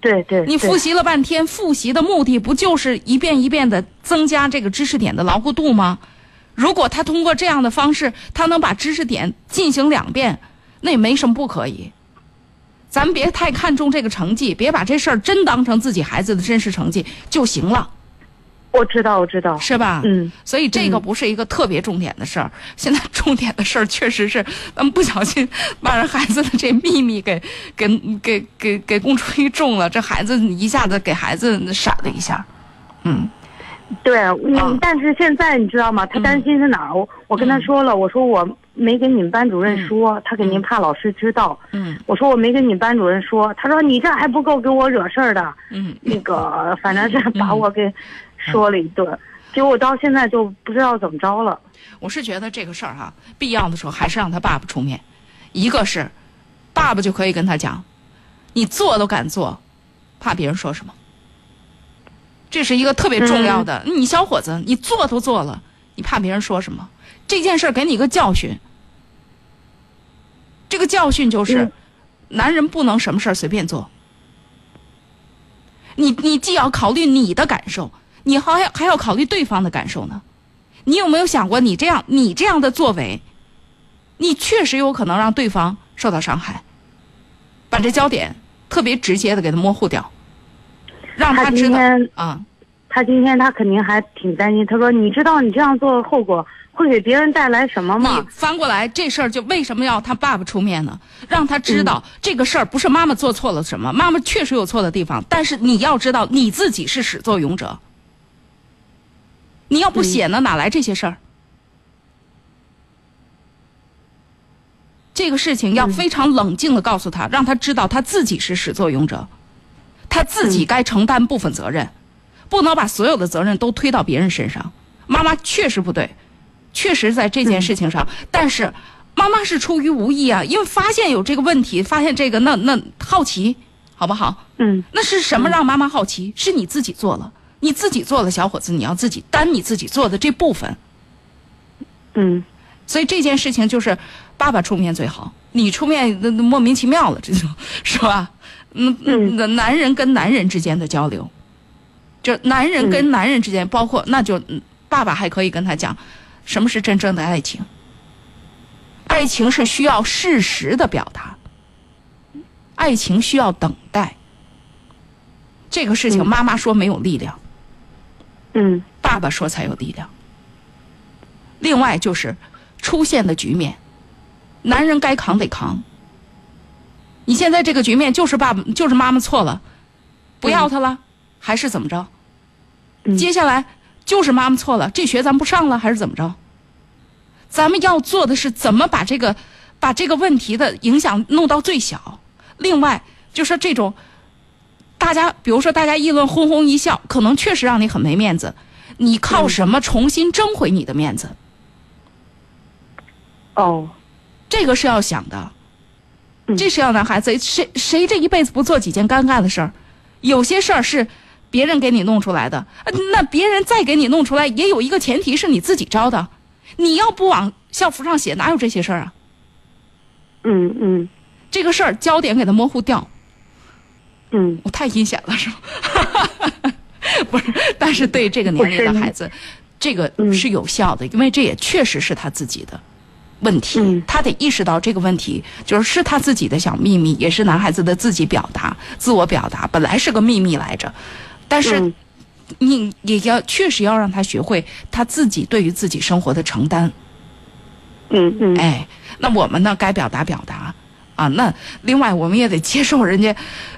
对对，你复习了半天，复习的目的不就是一遍一遍的增加这个知识点的牢固度吗？如果他通过这样的方式，他能把知识点进行两遍，那也没什么不可以。咱们别太看重这个成绩，别把这事儿真当成自己孩子的真实成绩就行了，我知道我知道，是吧？嗯，所以这个嗯。不是一个特别重点的事儿。现在重点的事儿确实是，咱们不小心把人孩子的这秘密给 给给给给公诸于众了，这孩子一下子给孩子闪了一下，嗯。对，但是现在你知道吗？他担心是哪儿？我我跟他说了，我说我没跟你们班主任说，他肯定怕老师知道。嗯。我说我没跟你班主任说，他说你这还不够给我惹事儿的。嗯，那个反正是把我给说了一顿，结果到现在就不知道怎么着了。我是觉得这个事儿哈，必要的时候还是让他爸爸出面。一个是，爸爸就可以跟他讲，你做都敢做，怕别人说什么。这是一个特别重要的。你小伙子，你做都做了，你怕别人说什么？这件事儿给你一个教训。这个教训就是，嗯男人不能什么事儿随便做。你你既要考虑你的感受，你还要还要考虑对方的感受呢。你有没有想过，你这样你这样的作为，你确实有可能让对方受到伤害，把这焦点特别直接的给他模糊掉，让他知道啊、他今天他肯定还挺担心，他说你知道你这样做的后果会给别人带来什么你吗？翻过来这事儿就为什么要他爸爸出面呢？让他知道、这个事儿不是妈妈做错了什么，妈妈确实有错的地方，但是你要知道你自己是始作俑者。你要不写呢，哪来这些事儿？这个事情要非常冷静的告诉他，让他知道他自己是始作俑者，他自己该承担部分责任，不能把所有的责任都推到别人身上。妈妈确实不对，确实在这件事情上，但是妈妈是出于无意啊，因为发现有这个问题，发现这个那那好奇，好不好？嗯那是什么让妈妈好奇？是你自己做了，你自己做的，小伙子，你要自己担你自己做的这部分。嗯所以这件事情就是爸爸出面最好，你出面那那莫名其妙了，这就是吧？嗯嗯，那男人跟男人之间的交流，就男人跟男人之间，包括那就嗯爸爸还可以跟他讲，什么是真正的爱情？爱情是需要事实的表达，爱情需要等待。这个事情，嗯妈妈说没有力量，嗯爸爸说才有力量。另外就是出现的局面，男人该扛得扛。你现在这个局面就是爸爸就是妈妈错了，不要他了，还是怎么着？嗯接下来就是妈妈错了，这学咱不上了，还是怎么着？咱们要做的是怎么把这个把这个问题的影响弄到最小。另外，就说这种大家，比如说大家议论哄哄一笑，可能确实让你很没面子。你靠什么重新争回你的面子？哦这个是要想的，嗯这是要男孩子谁谁这一辈子不做几件尴尬的事儿？有些事儿是别人给你弄出来的，呃那别人再给你弄出来，也有一个前提是你自己招的。你要不往校服上写，哪有这些事儿啊？嗯嗯这个事儿焦点给它模糊掉，嗯，我太阴险了是吧？不是，但是对这个年龄的孩子，这个嗯是有效的，因为这也确实是他自己的问题，嗯。他得意识到这个问题就是是他自己的小秘密，也是男孩子的自己表达、自我表达，本来是个秘密来着，但是嗯。你也要确实要让他学会他自己对于自己生活的承担。嗯嗯，哎，那我们呢，该表达表达啊。那另外，我们也得接受人家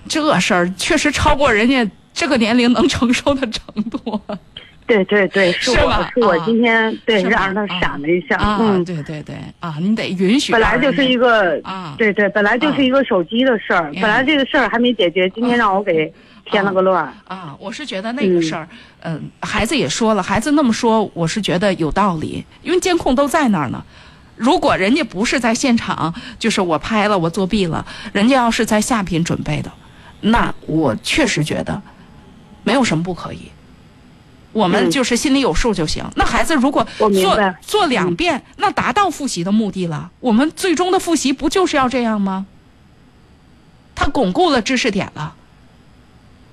这事儿，确实超过人家这个年龄能承受的程度 对对对，是我是是我啊今天对让他闪了一下，啊。嗯，对对对啊，你得允许本。来就是一个啊，对对，本来就是一个手机的事儿，嗯本来这个事儿还没解决，今天让我给添了个乱。啊，我是觉得那个事儿，嗯、孩子也说了，孩子那么说，我是觉得有道理，因为监控都在那儿呢。如果人家不是在现场，就是我拍了，我作弊了，人家要是在下品准备的，那我确实觉得没有什么不可以。我们嗯就是心里有数就行。那孩子如果做做两遍，那达到复习的目的了。我们最终的复习不就是要这样吗？他巩固了知识点了。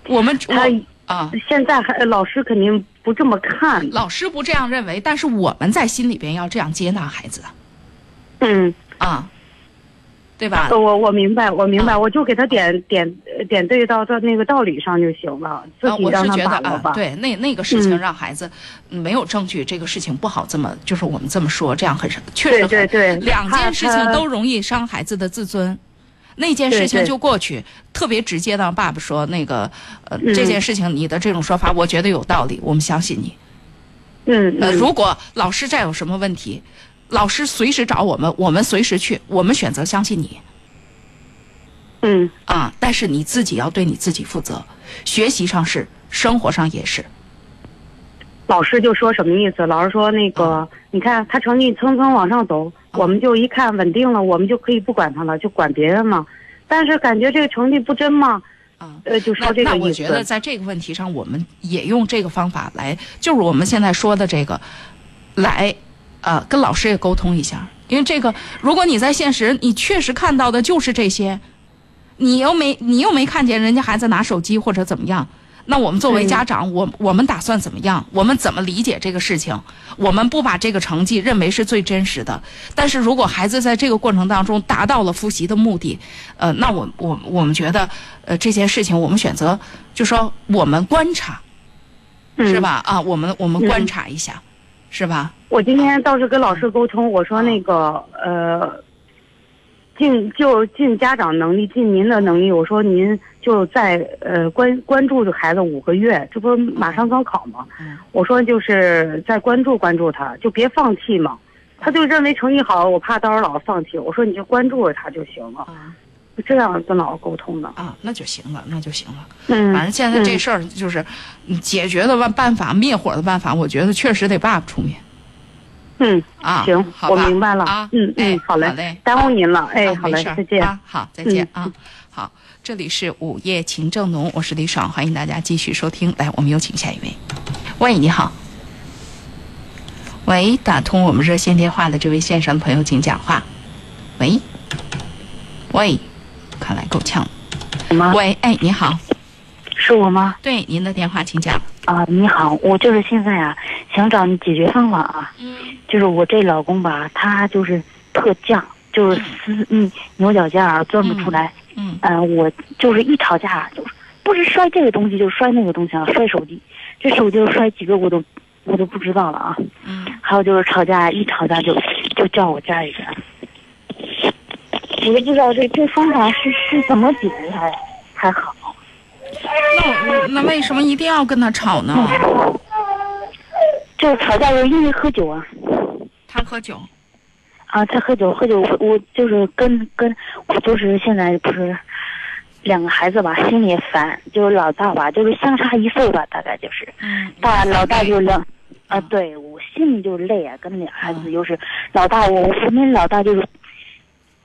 我们他我啊，现在还老师肯定不这么看，老师不这样认为，但是我们在心里边要这样接纳孩子嗯，啊，对吧？我我明白，我明白，啊我就给他点点点对到到那个道理上就行了，自己让他是觉得啊，把握吧。对，那那个事情嗯让孩子嗯没有证据，这个事情不好这么，就是我们这么说，这样很确实很对对，两件事情都容易伤孩子的自尊。那件事情对对就过去，特别直接的，爸爸说那个，呃，嗯这件事情你的这种说法，我觉得有道理，我们相信你。嗯呃，嗯如果老师再有什么问题，老师随时找我们，我们随时去，我们选择相信你嗯啊。但是你自己要对你自己负责，学习上是，生活上也是。老师就说什么意思？老师说那个，你看他成绩蹭蹭往上走，我们就一看稳定了，我们就可以不管他了，就管别人嘛。但是感觉这个成绩不真嘛，啊，呃，就那说这个我觉得。在这个问题上，我们也用这个方法来，就是我们现在说的这个，来，呃，跟老师也沟通一下。因为这个，如果你在现实，你确实看到的就是这些，你又没你又没看见人家孩子拿手机或者怎么样，那我们作为家长，我我们打算怎么样？我们怎么理解这个事情？我们不把这个成绩认为是最真实的，但是如果孩子在这个过程当中达到了复习的目的，呃，那我我我们觉得，呃，这件事情我们选择就说我们观察，是？吧？啊，我们我们观察一下，是吧？我今天倒是跟老师沟通，我说那个呃，尽就尽家长能力，尽您的能力，我说您就在呃关关注这孩子五个月，这不马上高考吗？嗯我说就是再关注关注他，就别放弃嘛。他就认为成绩好，我怕到时候老放弃。我说你就关注着他就行了，这样跟姥姥沟通的。啊，那就行了，那就行了。嗯，反正现在这嗯事儿就是嗯解决的办办法，灭火的办法，我觉得确实得爸爸出面嗯啊。行，好我明白了。啊。嗯哎嗯，好嘞，好嘞，耽误啊您了。哎，好嘞，再见。啊，好，再见嗯啊。好，这里是午夜情正浓，我是李爽，欢迎大家继续收听。来，我们有请下一位。喂，你好。喂，打通我们热线电话的这位线上的朋友，请讲话。喂，喂，看来够呛。吗？喂，哎，你好，是我吗？对，您的电话请讲。啊，你好，我就是现在啊，想找你解决方法啊。嗯就是我这老公吧，他就是特犟，就是撕嗯牛角尖儿钻不出来。嗯嗯、我就是一吵架就是不是摔这个东西就摔那个东西啊，摔手机，这手机摔几个我都我都不知道了啊。嗯还有就是吵架，一吵架就就叫我家里人。我都不知道这这方法是是怎么解决才才好。那那为什么一定要跟他吵呢？就是吵架，就是因为喝酒啊。他喝酒。啊，他喝酒，喝酒，我我就是跟跟，我就是现在不是两个孩子吧，心里也烦，就是老大吧，就是相差一岁吧，大概就是嗯，大老大就两，啊，嗯对我心里就累啊，跟俩孩子嗯就是老大，我我们老大就是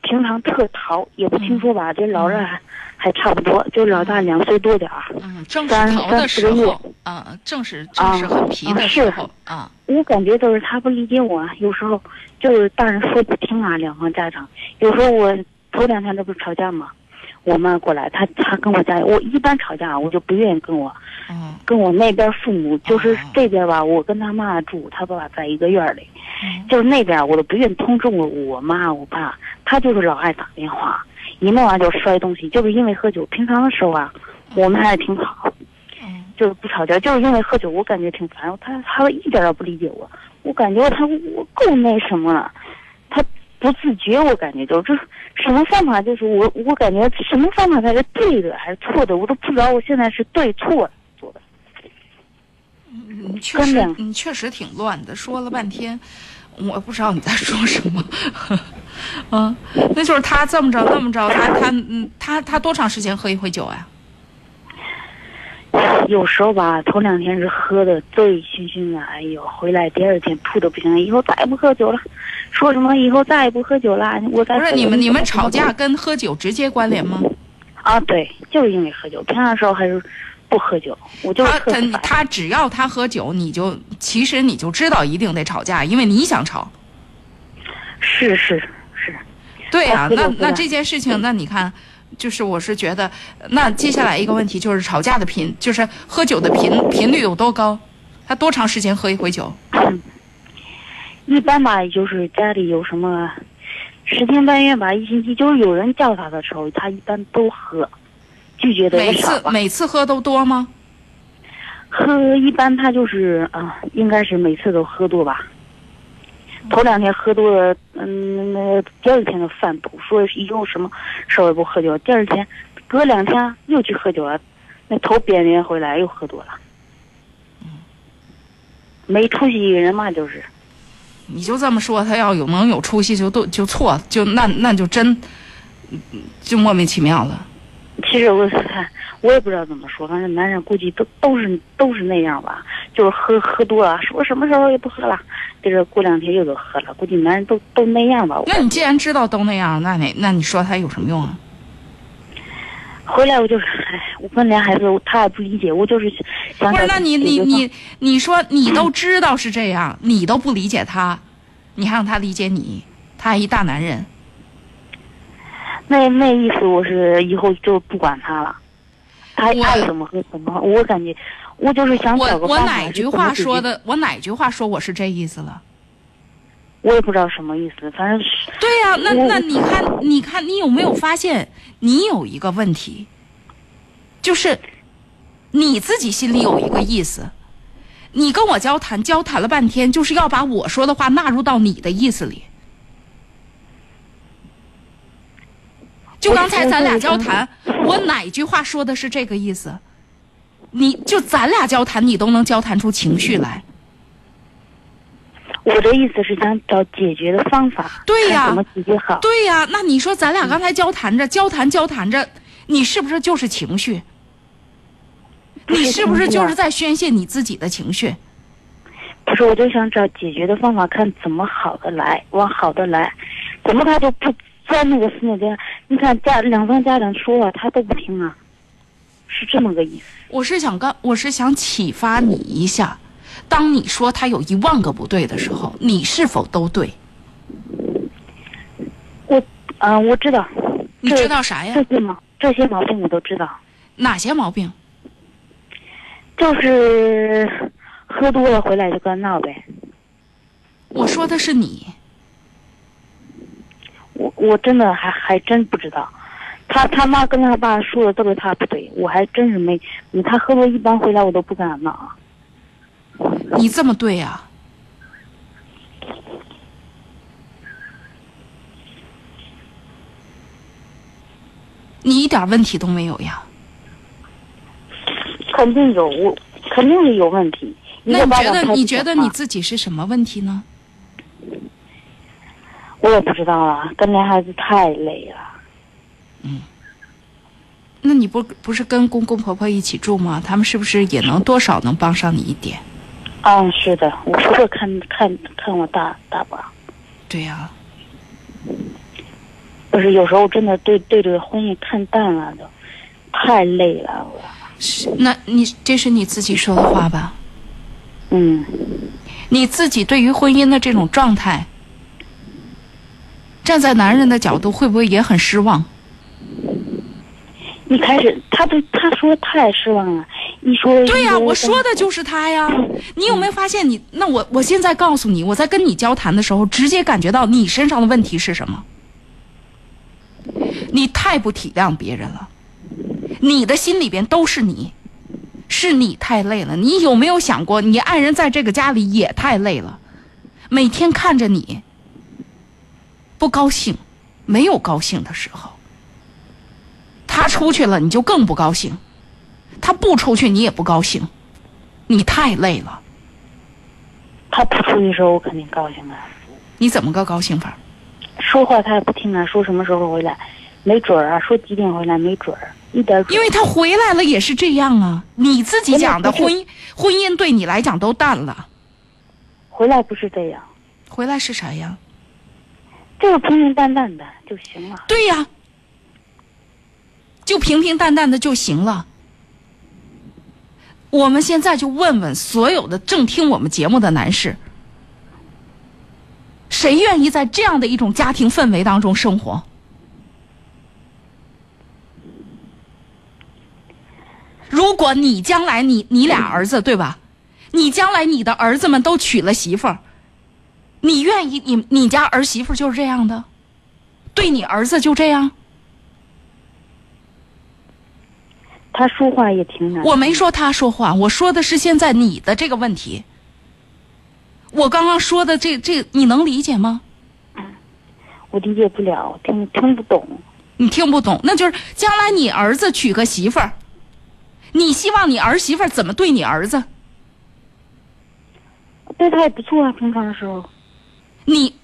平常特淘，也不听说吧，这老人还还差不多，就老大两岁多点儿。嗯，正是三淘的时候，啊，正是正是很皮的啊时候啊。我感觉都是他不理解我，有时候就是大人说不听啊，两方家长。有时候我头两天这不是吵架吗？我妈过来，她她跟我家，我一般吵架我就不愿意跟我嗯跟我那边父母，就是哦这边吧，我跟他妈住，他爸爸在一个院儿里，嗯就是那边我都不愿意通知我我妈我爸，他就是老爱打电话，一弄完就摔东西，就是因为喝酒。平常的时候啊，我们还挺好，嗯就是不吵架，就是因为喝酒，我感觉挺烦。他他一点都不理解我，我感觉他我够那什么了，他不自觉，我感觉就是什么方法，就是我我感觉什么方法才是对的还是错的，我都不知道我现在是对错做的。你确实你确实挺乱的，说了半天，我不知道你在说什么。嗯，那就是他这么着那么着，他他嗯他他多长时间喝一回酒啊？有时候吧，头两天是喝的醉醺醺的，哎呦，回来第二天吐的不行，以后再也不喝酒了，说什么以后再也不喝酒了。我再不是你们你们吵架跟喝酒直接关联吗？啊？对，就是因为喝酒，平常时候还是不喝酒，我就是他他。他只要他喝酒，你就其实你就知道一定得吵架，因为你想吵。是是是，对啊、那那这件事情，那你看，就是我是觉得，那接下来一个问题就是吵架的频，就是喝酒的频频率有多高？他多长时间喝一回酒？一般吧，就是家里有什么十天半月吧，一星期，就是有人叫他的时候，他一般都喝，拒绝的每也少吧。次每次喝都多吗？喝一般他就是啊、应该是每次都喝多吧。头两天喝多了，嗯，那第二天就犯吐，说以后什么事儿也不喝酒。第二天，隔两天又去喝酒了，那头扁扁回来又喝多了。没出息一个人嘛，就是。你就这么说，他要有能有出息就都就错，就那那就真嗯就莫名其妙了。其实我看我也不知道怎么说，反正男人估计都都是都是那样吧，就是喝喝多了，说什么时候也不喝了，就是过两天又都喝了，估计男人都都那样吧。那你既然知道都那样，那你那你说他有什么用啊？回来我就是，哎，我跟俩孩子他也不理解，我就是想不是，那你你你你说你都知道是这样，你都不理解他，你还让他理解你，他还一大男人。那那意思我是以后就不管他了，他我爱怎么喝怎么，我感觉我就是想我我。哪句话说？的？我哪句话说我是这意思了？我也不知道什么意思，反正是对呀、那那你看，你看，你有没有发现你有一个问题，就是你自己心里有一个意思，你跟我交谈交谈了半天，就是要把我说的话纳入到你的意思里。就刚才咱俩交谈，我哪句话说的是这个意思？你就咱俩交谈，你都能交谈出情绪来。我的意思是想找解决的方法，对呀看怎么解决好。对呀、那你说咱俩刚才交谈着，交谈交谈着，你是不是就是情绪？你是不是就是在宣泄你自己的情绪？不是，我就想找解决的方法，看怎么好的来，往好的来，怎么他就不钻那个死那边？你看家两方家长说了，他都不听啊，是这么个意思。我是想刚，我是想启发你一下，当你说他有一万个不对的时候，你是否都对？我，嗯、我知道，你知道啥呀这？些毛这些毛病我都知道，哪些毛病？就是喝多了回来就跟他闹呗。我说的是你，我我真的还还真不知道，他他妈跟他爸说的都是他不对，我还真是没，他喝多一般回来我都不跟他闹啊。你这么对呀、你一点问题都没有呀？肯定有，我肯定是有问题。那你觉得你觉得你自己是什么问题呢？我也不知道啊，跟那孩子太累了。嗯那你不不是跟公公婆婆一起住吗？他们是不是也能多少能帮上你一点？嗯，是的，我不会看看看我大大伯，对呀、不是，有时候真的对对这个婚姻看淡了，都太累了。我是，那你这是你自己说的话吧？嗯，你自己对于婚姻的这种状态，站在男人的角度，会不会也很失望？一开始他都他说太失望了，一说对呀、一我说的就是他呀。你有没有发现你？那我我现在告诉你，我在跟你交谈的时候，直接感觉到你身上的问题是什么？你太不体谅别人了，你的心里边都是你，是你太累了。你有没有想过，你爱人在这个家里也太累了，每天看着你不高兴，没有高兴的时候，他出去了你就更不高兴。他不出去，你也不高兴，你太累了。他不出去的时候，我肯定高兴啊。你怎么个高兴法？说话他也不听啊，说什么时候回来，没准儿啊，说几点回来没准儿，一点准因为他回来了也是这样啊。你自己讲的婚姻婚姻对你来讲都淡了，回来不是这样，回来是啥呀？就是平平淡淡的就行了。对呀，就平平淡淡的就行了。我们现在就问问所有的正听我们节目的男士，谁愿意在这样的一种家庭氛围当中生活？如果你将来你你俩儿子对吧？你将来你的儿子们都娶了媳妇儿，你愿意你你家儿媳妇就是这样的，对你儿子就这样？他说话也挺难。我没说他说话，我说的是现在你的这个问题。我刚刚说的这这，你能理解吗？我理解不了，听听不懂。你听不懂，那就是将来你儿子娶个媳妇儿，你希望你儿媳妇儿怎么对你儿子？对他也不错啊，平常的时候，你，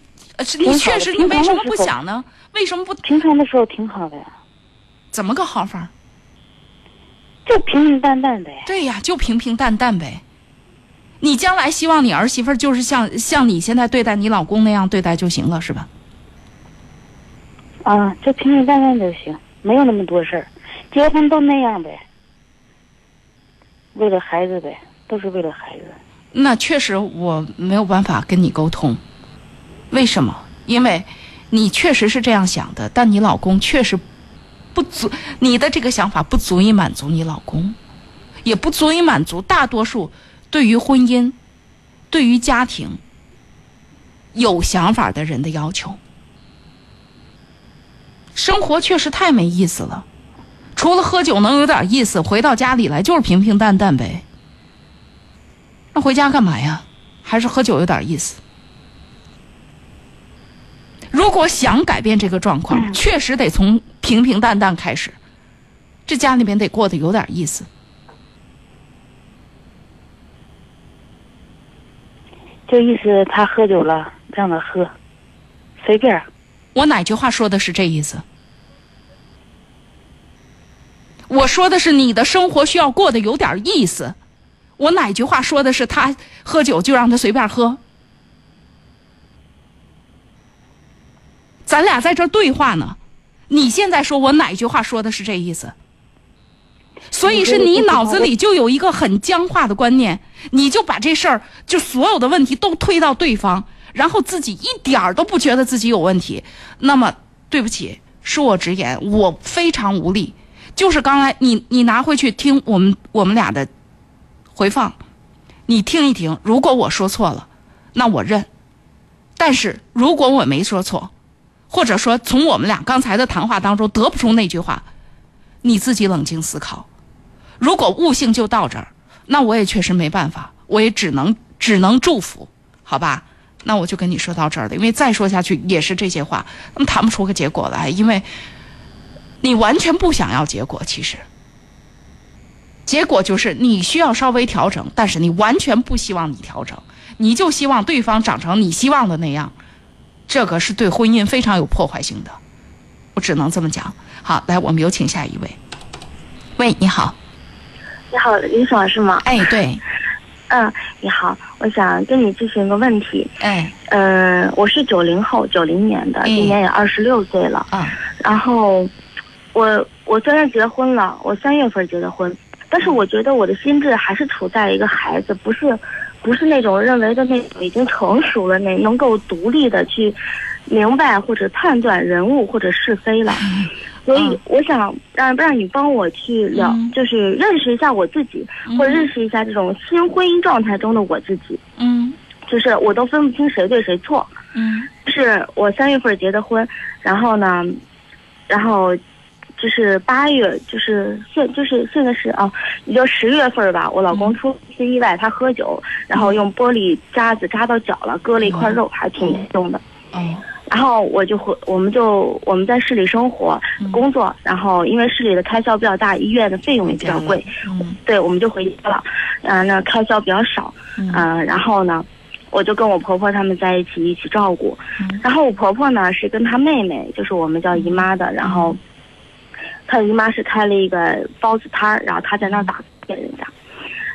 你确实，你为什么不想呢？为什么不？平常的时候挺好的呀，怎么个好法？就平平淡淡的呀。对呀，就平平淡淡呗。你将来希望你儿媳妇儿就是像像你现在对待你老公那样对待就行了，是吧？啊，就平平淡淡就行，没有那么多事儿。结婚都那样呗，为了孩子呗，都是为了孩子。那确实我没有办法跟你沟通，为什么？因为你确实是这样想的，但你老公确实不足，你的这个想法不足以满足你老公，也不足以满足大多数对于婚姻、对于家庭有想法的人的要求。生活确实太没意思了，除了喝酒能有点意思，回到家里来就是平平淡淡呗。那回家干嘛呀？还是喝酒有点意思。如果想改变这个状况，确实得从平平淡淡开始，这家里面得过得有点意思。就意思他喝酒了，让他喝，随便。我哪句话说的是这意思？我说的是你的生活需要过得有点意思。我哪句话说的是他喝酒就让他随便喝？咱俩在这对话呢，你现在说我哪句话说的是这意思？所以是你脑子里就有一个很僵化的观念，你就把这事儿就所有的问题都推到对方，然后自己一点儿都不觉得自己有问题。那么对不起，恕我直言，我非常无力。就是刚才你你拿回去听我们我们俩的回放，你听一听。如果我说错了，那我认；但是如果我没说错，或者说从我们俩刚才的谈话当中得不出那句话，你自己冷静思考。如果悟性就到这儿，那我也确实没办法，我也只能只能祝福，好吧？那我就跟你说到这儿了，因为再说下去也是这些话，那么谈不出个结果来，因为你完全不想要结果，其实结果就是你需要稍微调整，但是你完全不希望你调整，你就希望对方长成你希望的那样，这个是对婚姻非常有破坏性的，我只能这么讲。好，来，我们有请下一位。喂，你好。你好，李爽是吗？哎，对，嗯，你好，我想跟你咨询个问题。哎，嗯，我是九零后，九零年的，嗯今年也二十六岁了。啊，然后，我我虽然结婚了，我三月份结的婚，但是我觉得我的心智还是处在一个孩子，不是不是那种认为的那种已经成熟了那能够独立的去明白或者判断人物或者是非了。所以嗯我想让让你帮我去了，嗯就是认识一下我自己，或者认识一下这种新婚姻状态中的我自己。嗯就是我都分不清谁对谁错。嗯是我三月份结的婚，然后呢，然后就是八月，就是现就是现在是啊，也就十月份吧。我老公出一些意外，他喝酒，然后用玻璃渣子扎到脚了，割了一块肉，还挺严重的。哦然后我就回，我们就我们在市里生活工作，然后因为市里的开销比较大，医院的费用也比较贵，嗯 对，我们就回家了。嗯、那开销比较少，嗯、然后呢，我就跟我婆婆他们在一起一起照顾。然后我婆婆呢是跟她妹妹，就是我们叫姨妈的，然后她姨妈是开了一个包子摊儿，然后他在那儿打工给人家。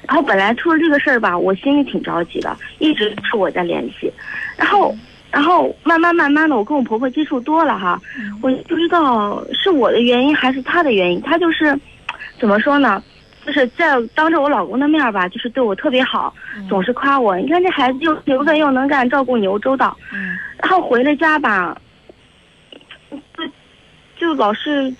然后本来出了这个事儿吧，我心里挺着急的，一直是我在联系。然后，然后慢慢慢慢的，我跟我婆婆接触多了哈，我不知道是我的原因还是她的原因。她就是怎么说呢？就是在当着我老公的面儿吧，就是对我特别好，总是夸我。你看这孩子又勤奋又能干，照顾你又周到。嗯然后回了家吧，就就老是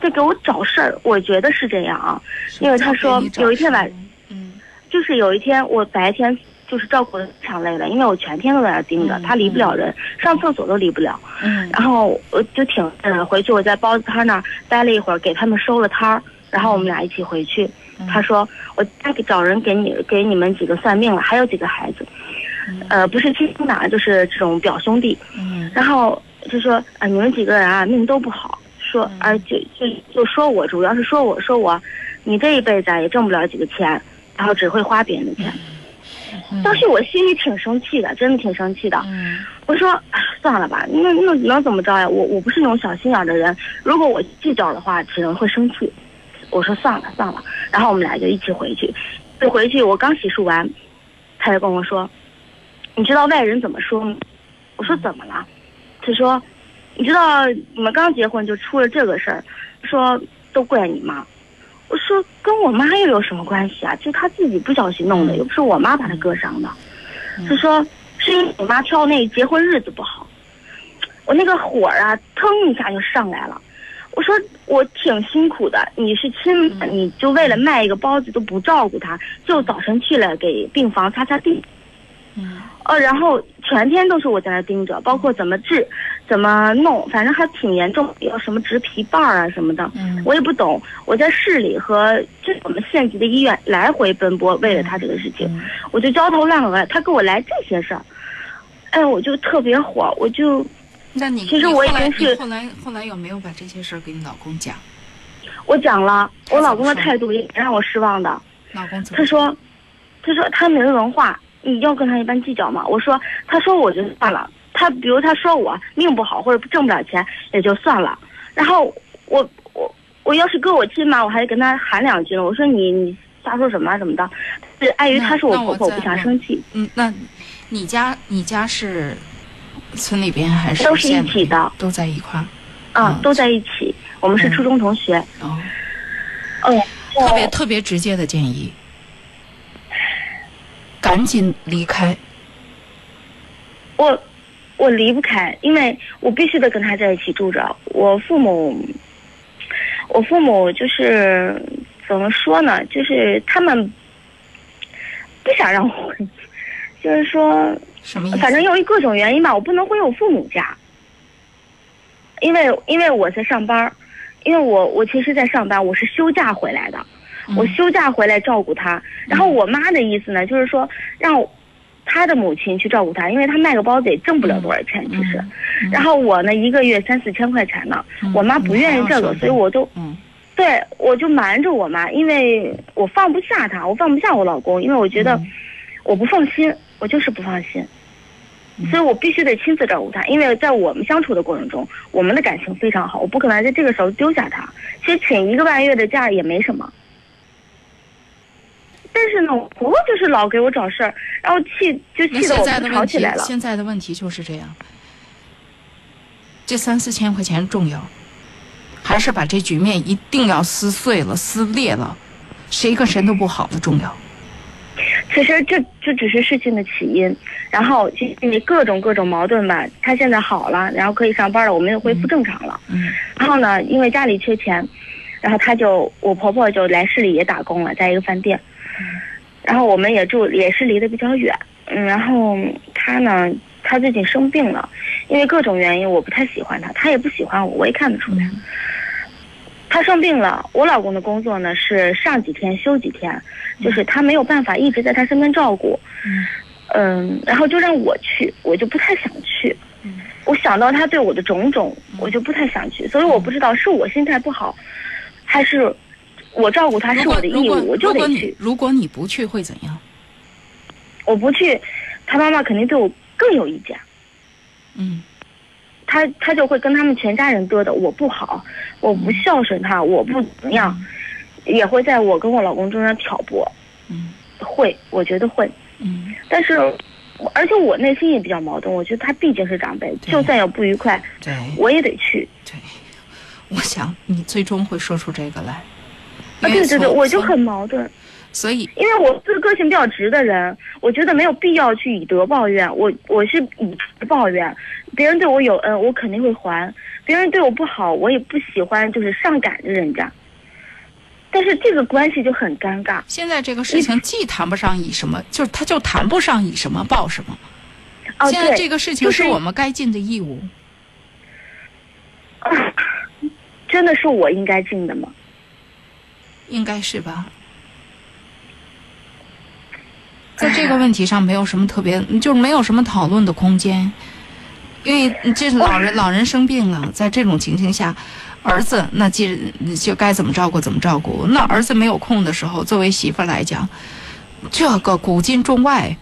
在给我找事儿。我觉得是这样啊，因为他说有一天晚，嗯就是有一天我白天就是照顾的非常累了，因为我全天都在那盯着，嗯他离不了人，上厕所都离不了。嗯然后我就挺嗯，回去我在包子摊那儿待了一会儿，给他们收了摊儿，然后我们俩一起回去。他说我他给找人给你给你们几个算命了，还有几个孩子，呃，不是亲生的啊，就是这种表兄弟。嗯然后就说啊，你们几个人啊命都不好，说而就就就说我，主要是说我说我，你这一辈子啊也挣不了几个钱，然后只会花别人的钱。当时我心里挺生气的，真的挺生气的。嗯我说哎算了吧，那那能怎么着呀？我我不是那种小心眼的人，如果我计较的话，只能会生气。我说算了算了，然后我们俩就一起回去。就回去，我刚洗漱完，他就跟我说：“你知道外人怎么说吗？”我说怎么了？他说：“你知道你们刚结婚就出了这个事儿，说都怪你妈。”我说跟我妈又有什么关系啊？就她自己不小心弄的，又不是我妈把她割伤的。他说是因为你妈挑那结婚日子不好。我那个火啊，腾一下就上来了。我说我挺辛苦的，你是亲，你就为了卖一个包子都不照顾她，就早晨去了给病房擦擦地。嗯呃，然后全天都是我在那盯着，包括怎么治，怎么弄，反正还挺严重，要什么植皮瓣儿啊什么的，嗯我也不懂。我在市里和这我们县级的医院来回奔波，为了他这个事情，我就焦头烂额。他给我来这些事儿，哎，我就特别火，我就那你其实我已经是后来后来有没有把这些事儿给你老公讲？我讲了，我老公的态度也挺让我失望的。老公怎么他说，他说他没文化，你要跟他一般计较吗？我说，他说我就算了。他比如他说我命不好或者挣不了钱也就算了，然后我我我要是跟我亲妈，我还得跟他喊两句呢。我说你你瞎说什么啊怎么的？是碍于那她是我婆婆，我不想生气，嗯，那你家你家是村里边还是都是一起的都在一块儿？嗯，嗯都在一起。我们是嗯初中同学，哦，嗯，特别特别直接的建议，赶紧离开。我我离不开，因为我必须得跟他在一起住着。我父母，我父母就是怎么说呢？就是他们不想让我回，就是说，什么意思？反正由于各种原因吧，我不能回我父母家，因为因为我在上班，因为我我其实在上班，我是休假回来的。我嗯休假回来照顾他，然后我妈的意思呢，就是说让他的母亲去照顾他，因为他卖个包子也挣不了多少钱，其实。然后我呢，一个月三四千块钱呢，嗯我妈不愿意这个，所以我都嗯对我就瞒着我妈，因为我放不下他，我放不下我老公，因为我觉得嗯我不放心，我就是不放心。所以我必须得亲自照顾他，因为在我们相处的过程中，我们的感情非常好，我不可能在这个时候丢下他。其实请一个半月的假也没什么，但是呢，我婆婆就是老给我找事儿，然后气就现气得我们吵起来，了。现在的问题就是这样。这三四千块钱重要，还是把这局面一定要撕碎了、撕裂了，谁跟谁都不好的重要。其实这这只是事情的起因，然后就因为各种各种矛盾吧，他现在好了，然后可以上班了，我们又恢复正常了。嗯然后呢，因为家里缺钱，然后他就我婆婆就来市里也打工了，在一个饭店。然后我们也住也是离得比较远，嗯，然后他呢，他最近生病了，因为各种原因，我不太喜欢他，他也不喜欢我，我也看得出来。他生病了，我老公的工作呢是上几天休几天，就是他没有办法一直在他身边照顾，嗯，然后就让我去，我就不太想去。我想到他对我的种种，我就不太想去，所以我不知道是我心态不好，还是我照顾他是我的义务，我就得去。如果你不去会怎样？我不去，他妈妈肯定对我更有意见。嗯他他就会跟他们全家人嘚的，我不好，我不孝顺他，我不怎么样，也会在我跟我老公中间挑拨，嗯会，我觉得会，嗯但是，而且我内心也比较矛盾，我觉得他毕竟是长辈，就算有不愉快，对我也得去。对，我想你最终会说出这个来。啊，对对对，我就很矛盾，所以因为我是个性比较直的人，我觉得没有必要去以德报怨，我我是以直报怨，别人对我有恩，我肯定会还；别人对我不好，我也不喜欢，就是上赶着人家。但是这个关系就很尴尬。现在这个事情既谈不上以什么，就是他就谈不上以什么报什么。哦，现在，这个事情是是我们该尽的义务。真的是我应该尽的吗？应该是吧？在这个问题上没有什么特别，就是没有什么讨论的空间，因为这是老人老人生病了，在这种情形下，儿子那既就该怎么照顾怎么照顾。那儿子没有空的时候，作为媳妇来讲，这个古今中外，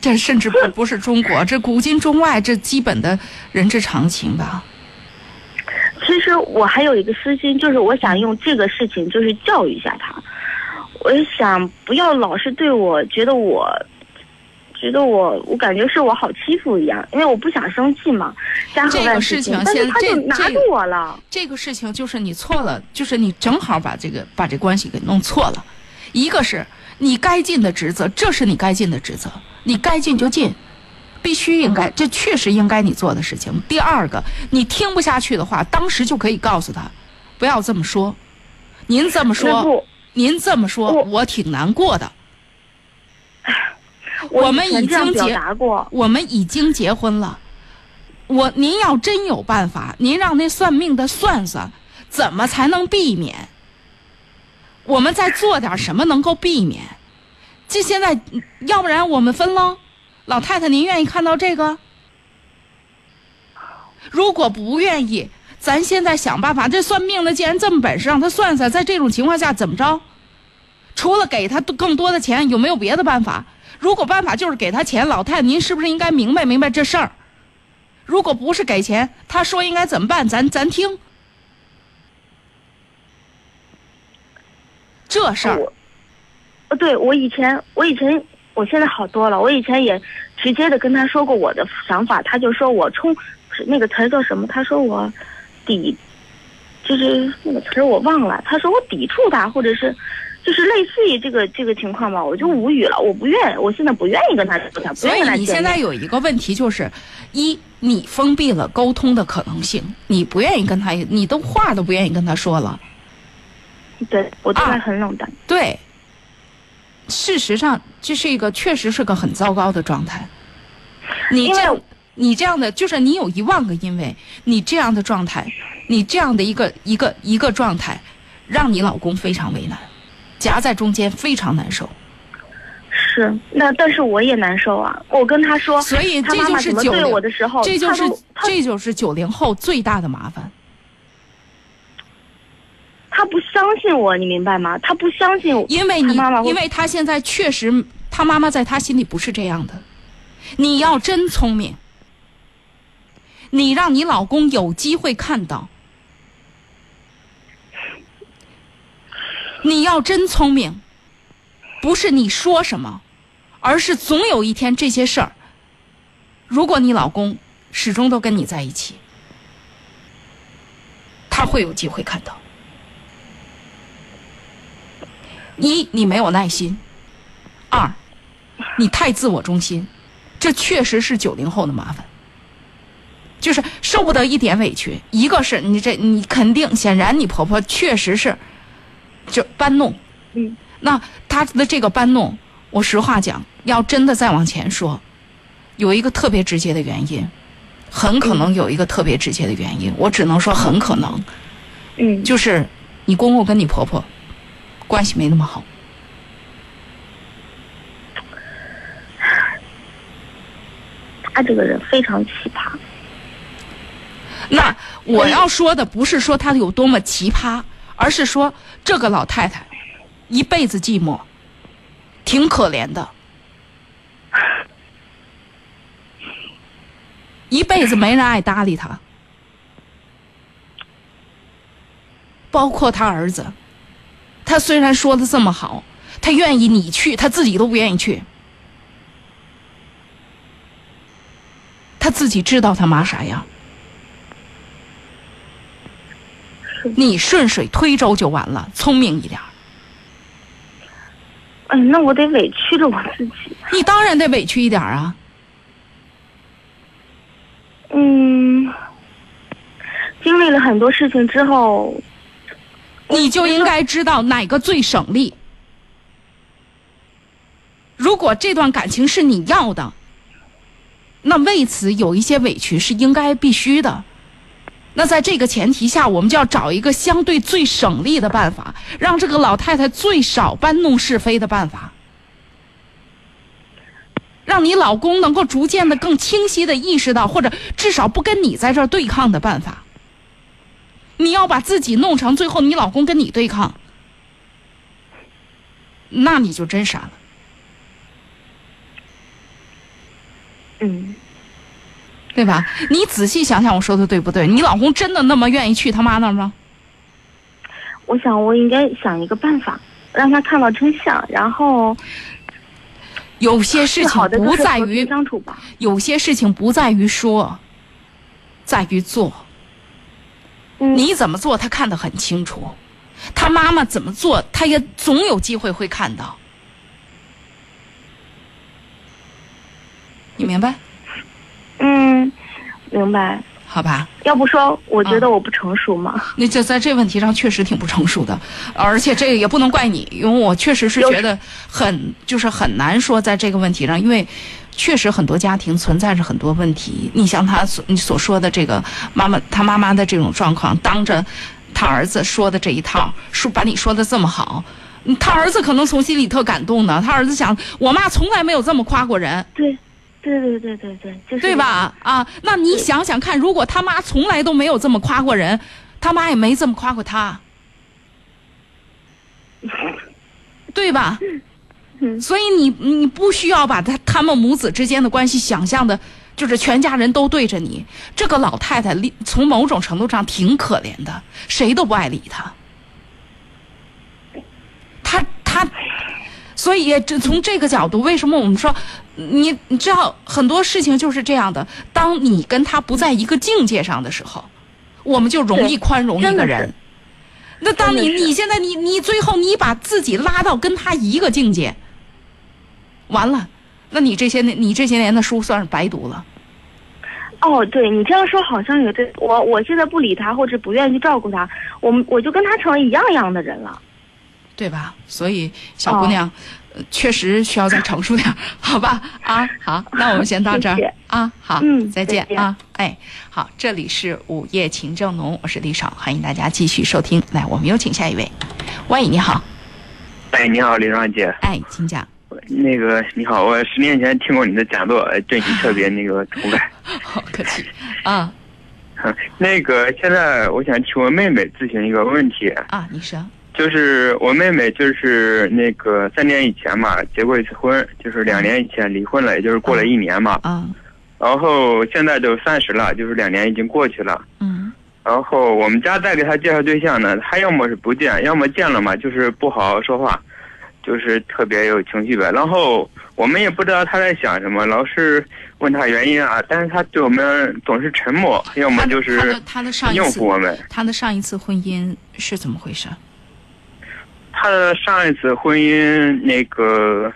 这甚至不不是中国，这古今中外这基本的人之常情吧。其实我还有一个私心，就是我想用这个事情，就是教育一下他。我就想不要老是对我觉得我，觉得我，我感觉是我好欺负一样，因为我不想生气嘛，家和这个事事情。现在这他就拿住我了。这个事情就是你错了，就是你正好把这个把这关系给弄错了。一个是你该尽的职责，这是你该尽的职责，你该尽就尽，必须应该，这确实应该你做的事情。第二个，你听不下去的话，当时就可以告诉他，不要这么说。您这么说，您这么说，我我挺难过的。我 我们已经结过。我们已经结婚了，我您要真有办法，您让那算命的算算，怎么才能避免？我们再做点什么能够避免？这现在，要不然我们分喽。老太太，您愿意看到这个？如果不愿意，咱现在想办法。这算命的既然这么本事，让他算算，在这种情况下怎么着？除了给他更多的钱，有没有别的办法？如果办法就是给他钱，老太太您是不是应该明白明白这事儿？如果不是给钱，他说应该怎么办，咱咱听。这事儿，呃，对我以前，我以前，我现在好多了。我以前也直接的跟他说过我的想法，他就说我冲，是那个词儿叫什么？他说我抵，就是那个词儿我忘了。他说我抵触他，或者是就是类似于这个这个情况吧，我就无语了。我不愿，我现在不愿意跟他说他，不所以愿意跟他见你现在。有一个问题就是，一你封闭了沟通的可能性，你不愿意跟他，你都话都不愿意跟他说了。对我对他啊很冷淡。对，事实上这是一个确实是个很糟糕的状态。你这样你这样的就是你有一万个因为，你这样的状态，你这样的一个一个一个状态，让你老公非常为难，夹在中间非常难受。是，那但是我也难受啊。我跟他说，所以这就是九零我的时候，这就是这就是九零后最大的麻烦。他不相信我，你明白吗？他不相信我，因为你妈妈因为他现在确实，他妈妈在他心里不是这样的。你要真聪明，你让你老公有机会看到。你要真聪明，不是你说什么，而是总有一天这些事儿，如果你老公始终都跟你在一起，他会有机会看到。一，你没有耐心；二，你太自我中心，这确实是九零后的麻烦。就是受不得一点委屈，一个是你这你肯定显然你婆婆确实是就搬弄，嗯，那她的这个搬弄，我实话讲，要真的再往前说，有一个特别直接的原因，很可能有一个特别直接的原因，我只能说很可能，嗯，就是你公公跟你婆婆关系没那么好。他这个人非常奇葩。那我要说的不是说他有多么奇葩，而是说这个老太太一辈子寂寞，挺可怜的，一辈子没人爱搭理她，包括他儿子。他虽然说的这么好，他愿意你去，他自己都不愿意去。他自己知道他妈啥样。你顺水推舟就完了，聪明一点儿。哎，那我得委屈着我自己。你当然得委屈一点啊。嗯，经历了很多事情之后，你就应该知道哪个最省力。如果这段感情是你要的，那为此有一些委屈是应该必须的。那在这个前提下，我们就要找一个相对最省力的办法，让这个老太太最少搬弄是非的办法，让你老公能够逐渐的更清晰的意识到，或者至少不跟你在这儿对抗的办法。你要把自己弄成最后你老公跟你对抗，那你就真傻了。嗯，对吧？你仔细想想，我说的对不对？你老公真的那么愿意去他妈那儿吗？我想我应该想一个办法，让他看到真相，然后有些事情不在于相处吧。有些事情不在于说，在于做。嗯，你怎么做，他看得很清楚。他妈妈怎么做，他也总有机会会看到。你明白？嗯，明白。好吧？要不说，我觉得啊我不成熟嘛。那这在这问题上确实挺不成熟的，而且这个也不能怪你，因为我确实是觉得很就是很难说在这个问题上，因为确实很多家庭存在着很多问题。你像他所你所说的这个妈妈，他妈妈的这种状况，当着他儿子说的这一套，说把你说的这么好，嗯他儿子可能从心里特感动呢。他儿子想，我妈从来没有这么夸过人。对，对对对对对，就是对吧？啊，那你想想看，如果他妈从来都没有这么夸过人，他妈也没这么夸过他，对吧？嗯所以你你不需要把他他们母子之间的关系想象的，就是全家人都对着你。这个老太太从某种程度上挺可怜的，谁都不爱理她。她她，所以这从这个角度，为什么我们说你你知道很多事情就是这样的？当你跟他不在一个境界上的时候，我们就容易宽容一个人。那当你你现在你你最后你把自己拉到跟他一个境界，完了，那你这些年你这些年的书算是白读了。哦，对你这样说好像也对。我我现在不理他或者不愿意去照顾他，我们我就跟他成了一样样的人了。对吧？所以小姑娘，呃确实需要再成熟点，好吧？啊，好，那我们先到这儿。谢谢。啊，好，嗯再见再见。啊，哎，好，这里是午夜情正浓，我是李爽，欢迎大家继续收听。来，我们有请下一位，喂，你好，哎，你好，李爽姐。哎，请讲，那个你好，我十年前听过你的讲座，呃对你特别那个崇拜。好客气啊。那个现在我想请我妹妹咨询一个问题，啊，你说，就是我妹妹就是那个三年以前嘛结过一次婚，就是两年以前离婚了，也就是过了一年嘛。啊，然后现在都三十了，就是两年已经过去了。嗯然后我们家再给她介绍对象呢，她要么是不见，要么见了嘛就是不好好说话。就是特别有情绪呗。然后我们也不知道她在想什么，老是问她原因啊，但是她对我们总是沉默，要么就是应次付我们。他的上一次婚姻是怎么回事？他的上一次婚姻，那个，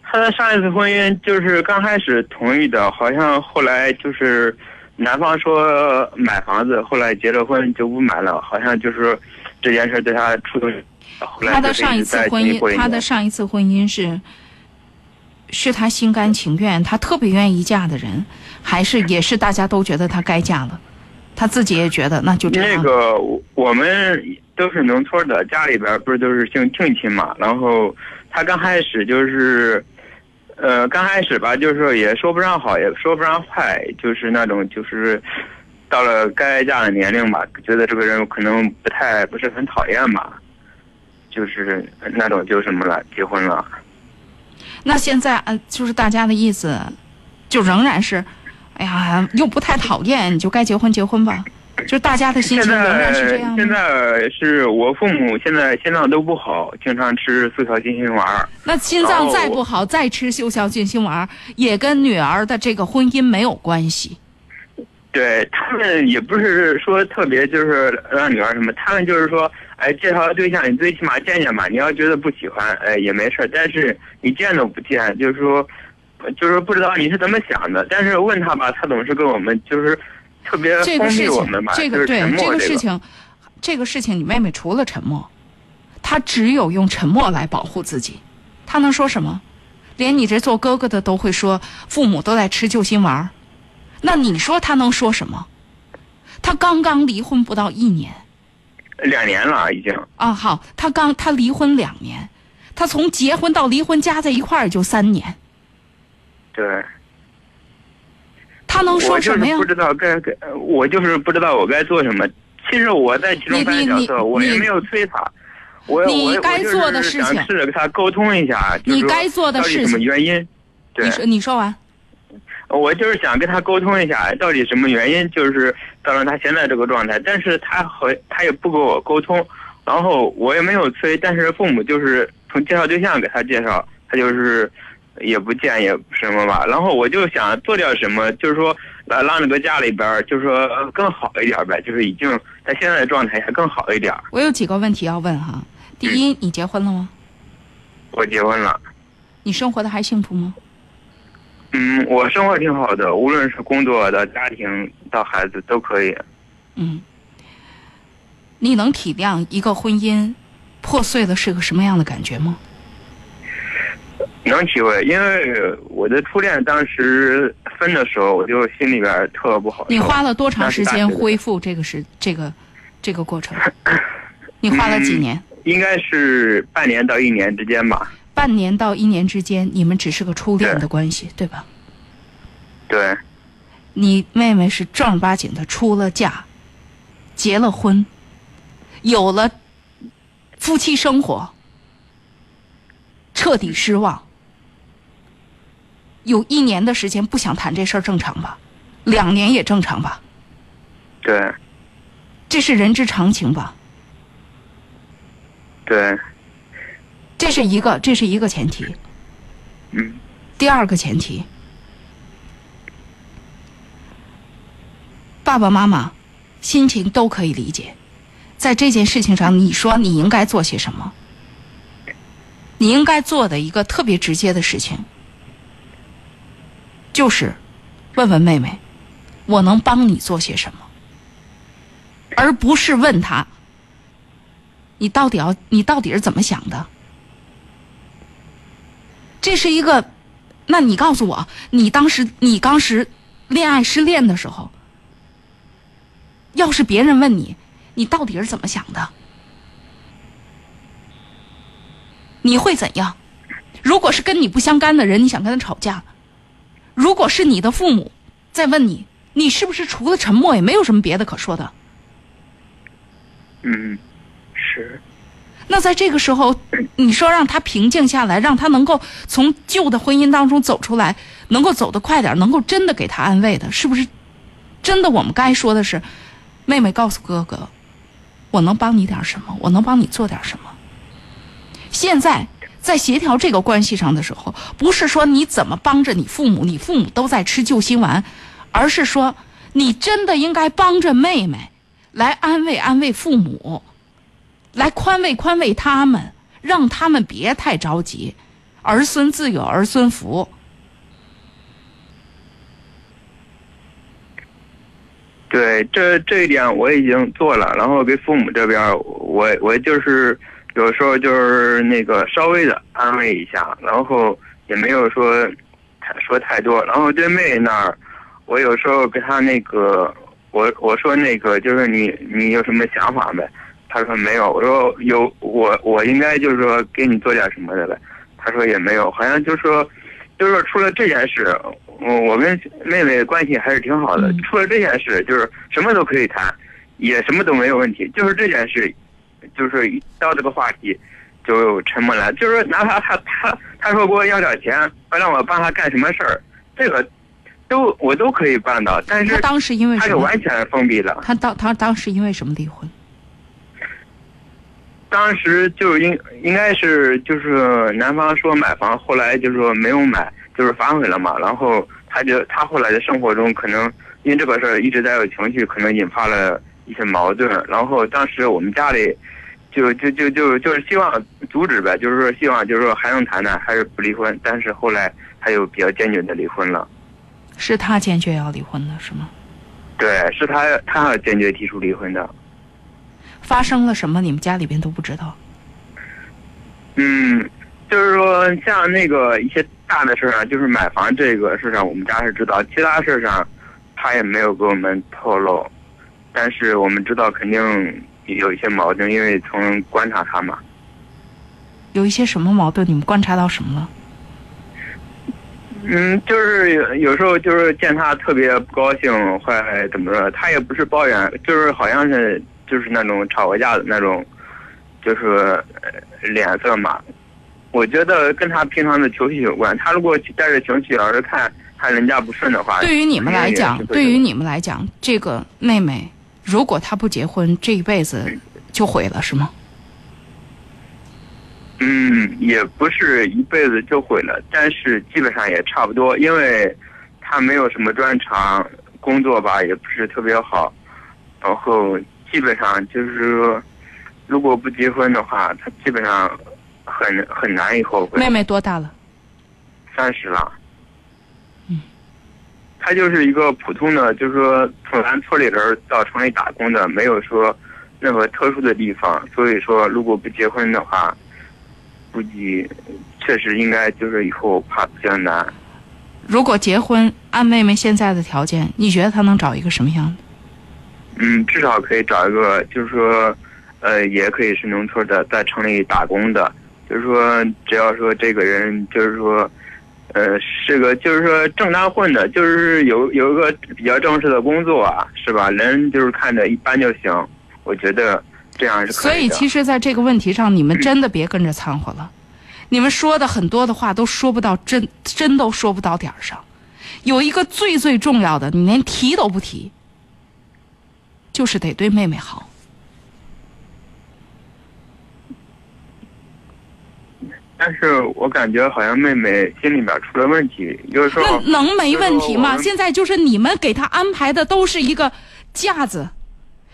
他的上一次婚姻就是刚开始同意的，好像后来就是男方说买房子，后来结了婚就不买了，好像就是这件事对他触动。他的上一次婚姻，他的上一次婚姻是是他心甘情愿，他特别愿意嫁的人，还是也是大家都觉得他该嫁了，他自己也觉得那就这那。个我我们都是农村的，家里边不是都是姓庆亲嘛，然后他刚开始就是。呃，刚开始吧，就是也说不上好，也说不上坏，就是那种就是到了该嫁的年龄吧，觉得这个人可能不太不是很讨厌吧，就是那种就什么了，结婚了。那现在呃，就是大家的意思，就仍然是，哎呀，又不太讨厌，你就该结婚结婚吧。就大家的心现情仍在然是这样现吗？在是我父母现在心脏都不好，经常吃速效救心丸。那心脏再不好，再吃速效救心丸，也跟女儿的这个婚姻没有关系。对他们也不是说特别就是让女儿什么，他们就是说，哎，介绍对象你最起码见见吧，你要觉得不喜欢，哎也没事儿，但是你见都不见，就是说，就是不知道你是怎么想的，但是问他吧，他总是跟我们就是特别封这个事情闭我们吧，，就是这个对这个事情，这个事情，你妹妹除了沉默，她只有用沉默来保护自己。她能说什么？连你这做哥哥的都会说，父母都在吃救心丸儿，那你说她能说什么？她刚刚离婚不到一年两年了已经。啊，好，她刚她离婚两年，她从结婚到离婚加在一块儿也就三年，对，他能说什么呀是不？知道该该，我就是不知道我该做什么。其实我在其中扮演角色，我也没有催他。我你我我就该做的是事情想试着跟他沟通一下，就是你该做的到底什么事情原因？对你，说你说完。我就是想跟他沟通一下，到底什么原因，就是造成他现在这个状态。但是他和他也不跟我沟通，然后我也没有催，但是父母就是从介绍对象给他介绍，他就是也不见也什么吧。然后我就想做点什么，就是说来让这个家里边就是说呃更好一点呗，就是已经在现在的状态下更好一点。我有几个问题要问哈。第一，嗯你结婚了吗？我结婚了，你生活的还幸福吗？嗯，我生活挺好的，无论是工作的、家庭到孩子都可以。嗯，你能体谅一个婚姻破碎的是个什么样的感觉吗？能体会，因为我的初恋当时分的时候，我就心里边特不好。你花了多长时间恢复这个是这个这个过程？你花了几年？应该是半年到一年之间吧。半年到一年之间，你们只是个初恋的关系，对吧？对，你妹妹是正儿八经的出了嫁，结了婚，有了夫妻生活，彻底失望。有一年的时间不想谈这事儿，正常吧？两年也正常吧？对，这是人之常情吧？对，这是一个，这是一个前提。嗯，第二个前提，爸爸妈妈心情都可以理解，在这件事情上，你说你应该做些什么？你应该做的一个特别直接的事情，就是问问妹妹，我能帮你做些什么，而不是问他，你到底要你到底是怎么想的？这是一个，那你告诉我，你当时你当时恋爱失恋的时候，要是别人问你，你到底是怎么想的？你会怎样？如果是跟你不相干的人，你想跟他吵架；如果是你的父母在问你，你是不是除了沉默也没有什么别的可说的？嗯，是，那在这个时候，你说让他平静下来，让他能够从旧的婚姻当中走出来，能够走得快点，能够真的给他安慰的，是不是？真的，我们该说的是，妹妹告诉哥哥，我能帮你点什么？我能帮你做点什么？现在在协调这个关系上的时候，不是说你怎么帮着你父母，你父母都在吃救心丸，而是说你真的应该帮着妹妹，来安慰安慰父母，来宽慰宽慰他们，让他们别太着急，儿孙自有儿孙福。对，这这一点我已经做了，然后给父母这边，我我就是有时候就是那个稍微的安慰一下，然后也没有说太说太多。然后对妹那儿，我有时候跟她那个，我我说那个就是你你有什么想法没？她说没有。我说有我我应该就是说给你做点什么的呗。她说也没有，好像就是说就是说除了这件事。我，我跟妹妹关系还是挺好的。除了这件事，就是什么都可以谈，也什么都没有问题。就是这件事，就是到这个话题就沉默了。就是哪怕他他他说给我要点钱，让我帮他干什么事儿，这个都我都可以办到。但是他当时因为他是完全封闭的。他当他当时因为什么离婚？当时就是应应该是就是男方说买房，后来就是说没有买。就是反悔了嘛，然后他就他后来的生活中可能因为这个事儿一直在有情绪，可能引发了一些矛盾。然后当时我们家里就就就就就是希望阻止呗，就是说希望就是说还能谈谈，还是不离婚。但是后来他又比较坚决的离婚了。是他坚决要离婚的是吗？对，是他他坚决提出离婚的。发生了什么？你们家里边都不知道？嗯，就是说像那个一些。大的事儿上，就是买房这个事上，我们家是知道；其他事儿上，他也没有给我们透露。但是我们知道肯定有一些矛盾，因为从观察他嘛。有一些什么矛盾？你们观察到什么了？嗯，就是有有时候就是见他特别不高兴，或怎么着，他也不是抱怨，就是好像是就是那种吵过架的那种，就是脸色嘛。我觉得跟他平常的情绪有关。他如果带着情绪，要是看看人家不顺的话，对于你们来讲，对于你们来讲，这个妹妹如果他不结婚，这一辈子就毁了，是吗？嗯，也不是一辈子就毁了，但是基本上也差不多，因为他没有什么专长，工作吧也不是特别好，然后基本上就是说，如果不结婚的话，他基本上。很很难以后悔。妹妹多大了？三十了。嗯。他就是一个普通的，就是说从咱村里人到城里打工的，没有说任何特殊的地方。所以说，如果不结婚的话，估计确实应该就是以后怕比较难。如果结婚，按妹妹现在的条件，你觉得她能找一个什么样的？嗯，至少可以找一个，就是说，呃，也可以是农村的，在城里打工的。就是说，只要说这个人，就是说，呃，是个，就是说正当混的，就是有有一个比较正式的工作啊，是吧？人就是看着一般就行，我觉得这样是可以所以，其实，在这个问题上，你们真的别跟着掺和了。你们说的很多的话都说不到真，真都说不到点儿上。有一个最最重要的，你连提都不提，就是得对妹妹好。但是我感觉好像妹妹心里面出了问题，有时候那能没问题吗？现在就是你们给她安排的都是一个架子，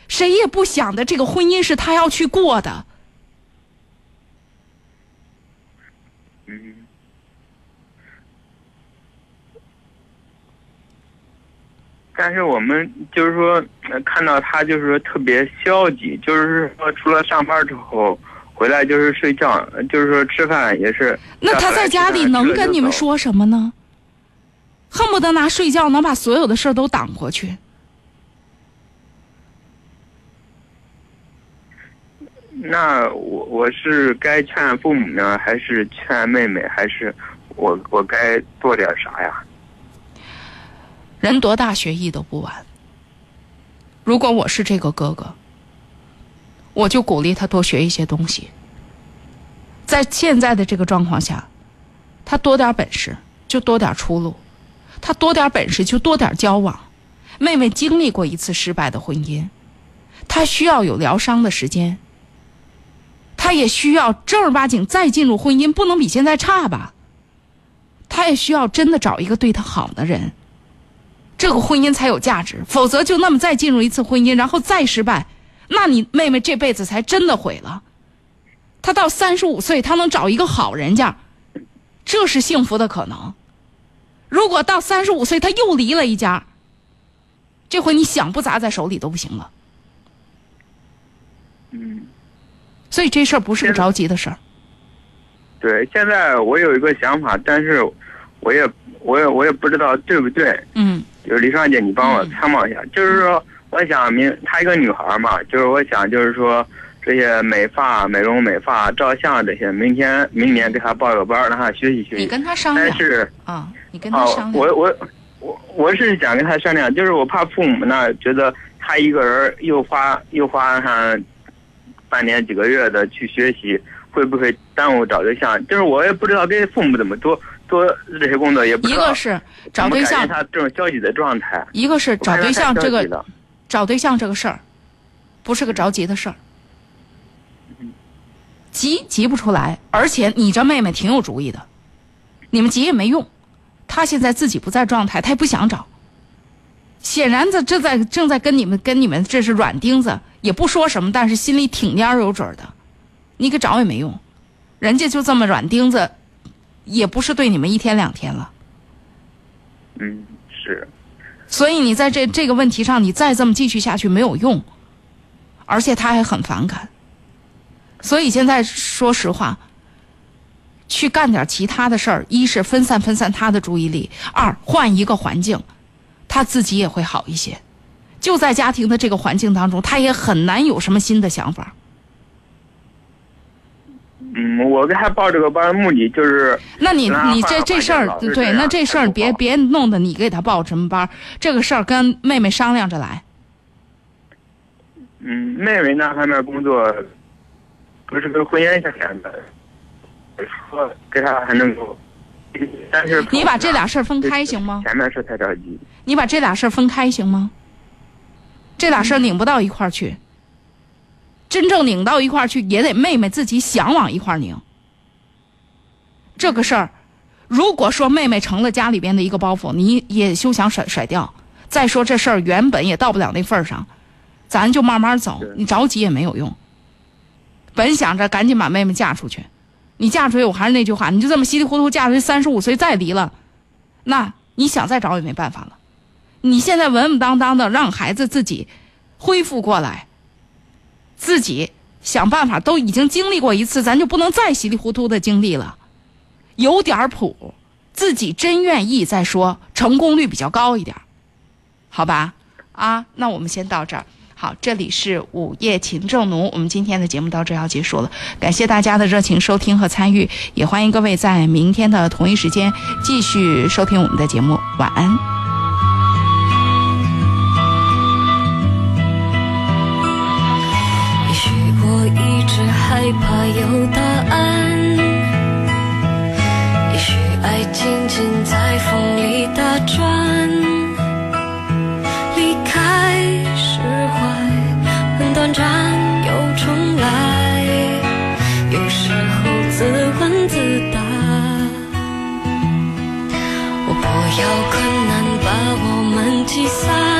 谁也不想的这个婚姻是她要去过的。嗯。但是我们就是说看到她就是说特别消极，就是说除了上班之后。回来就是睡觉，就是说吃饭也是。那他在家里能跟你们说什么呢？恨不得拿睡觉能把所有的事儿都挡过去。那我我是该劝父母呢，还是劝妹妹，还是我我该做点啥呀？人多大学艺都不晚。如果我是这个哥哥。我就鼓励他多学一些东西，在现在的这个状况下，他多点本事就多点出路，他多点本事就多点交往。妹妹经历过一次失败的婚姻，她需要有疗伤的时间，她也需要正儿八经再进入婚姻，不能比现在差吧？他也需要真的找一个对他好的人，这个婚姻才有价值。否则就那么再进入一次婚姻，然后再失败，那你妹妹这辈子才真的毁了。她到三十五岁，她能找一个好人家，这是幸福的可能。如果到三十五岁，她又离了一家，这回你想不砸在手里都不行了。嗯，所以这事儿不是个着急的事儿。对，现在我有一个想法，但是我也我也我也不知道对不对。嗯。就是李双姐，你帮我参谋一下。就是说，我想明她一个女孩嘛，就是我想就是说这些美发、美容、美发、照相这些，明天明年给她报个班儿，让她学习学习。你跟她商量。但是啊，你跟她商量。我我我我是想跟她商量，就是我怕父母那觉得她一个人又花又花上半年几个月的去学习。会不会耽误找对象？就是我也不知道跟父母怎么多多这些工作，也不一个是找对象，他这种消极的状态；一个是找对象这个找对象这个事儿，不是个着急的事儿，急急不出来。而且你这妹妹挺有主意的，你们急也没用。她现在自己不在状态，她也不想找。显然这这在正在跟你们跟你们这是软钉子，也不说什么，但是心里挺蔫有准的。你给找也没用，人家就这么软钉子，也不是对你们一天两天了。嗯，是。所以你在这这个问题上，你再这么继续下去没有用，而且他还很反感。所以现在说实话，去干点其他的事儿，一是分散分散他的注意力，二换一个环境，他自己也会好一些。就在家庭的这个环境当中，他也很难有什么新的想法。嗯，我给他报这个班目的就是，那你你这这事儿对，那这事儿别别弄得你给他报什么班，这个事儿跟妹妹商量着来。嗯，妹妹那方面工作，不是跟婚姻相连的，说给他还能够，但是你把这俩事儿分开行吗？前面是太着急。你把这俩事儿分开行吗？这俩事儿拧不到一块儿去。真正拧到一块儿去，也得妹妹自己想往一块儿拧。这个事儿，如果说妹妹成了家里边的一个包袱，你也休想甩甩掉。再说这事儿原本也到不了那份儿上，咱就慢慢走，你着急也没有用。本想着赶紧把妹妹嫁出去，你嫁出去，我还是那句话，你就这么稀里糊涂嫁出去，三十五岁再离了，那你想再找也没办法了。你现在稳稳当当的让孩子自己恢复过来。自己想办法，都已经经历过一次，咱就不能再稀里糊涂的经历了，有点谱，自己真愿意再说，成功率比较高一点，好吧？啊，那我们先到这儿。好，这里是午夜情正浓，我们今天的节目到这要结束了，感谢大家的热情收听和参与，也欢迎各位在明天的同一时间继续收听我们的节目，晚安。害怕有答案，也许爱静静在风里打转。离开释怀，很短暂又重来，有时候自问自答。我不要困难把我们击散。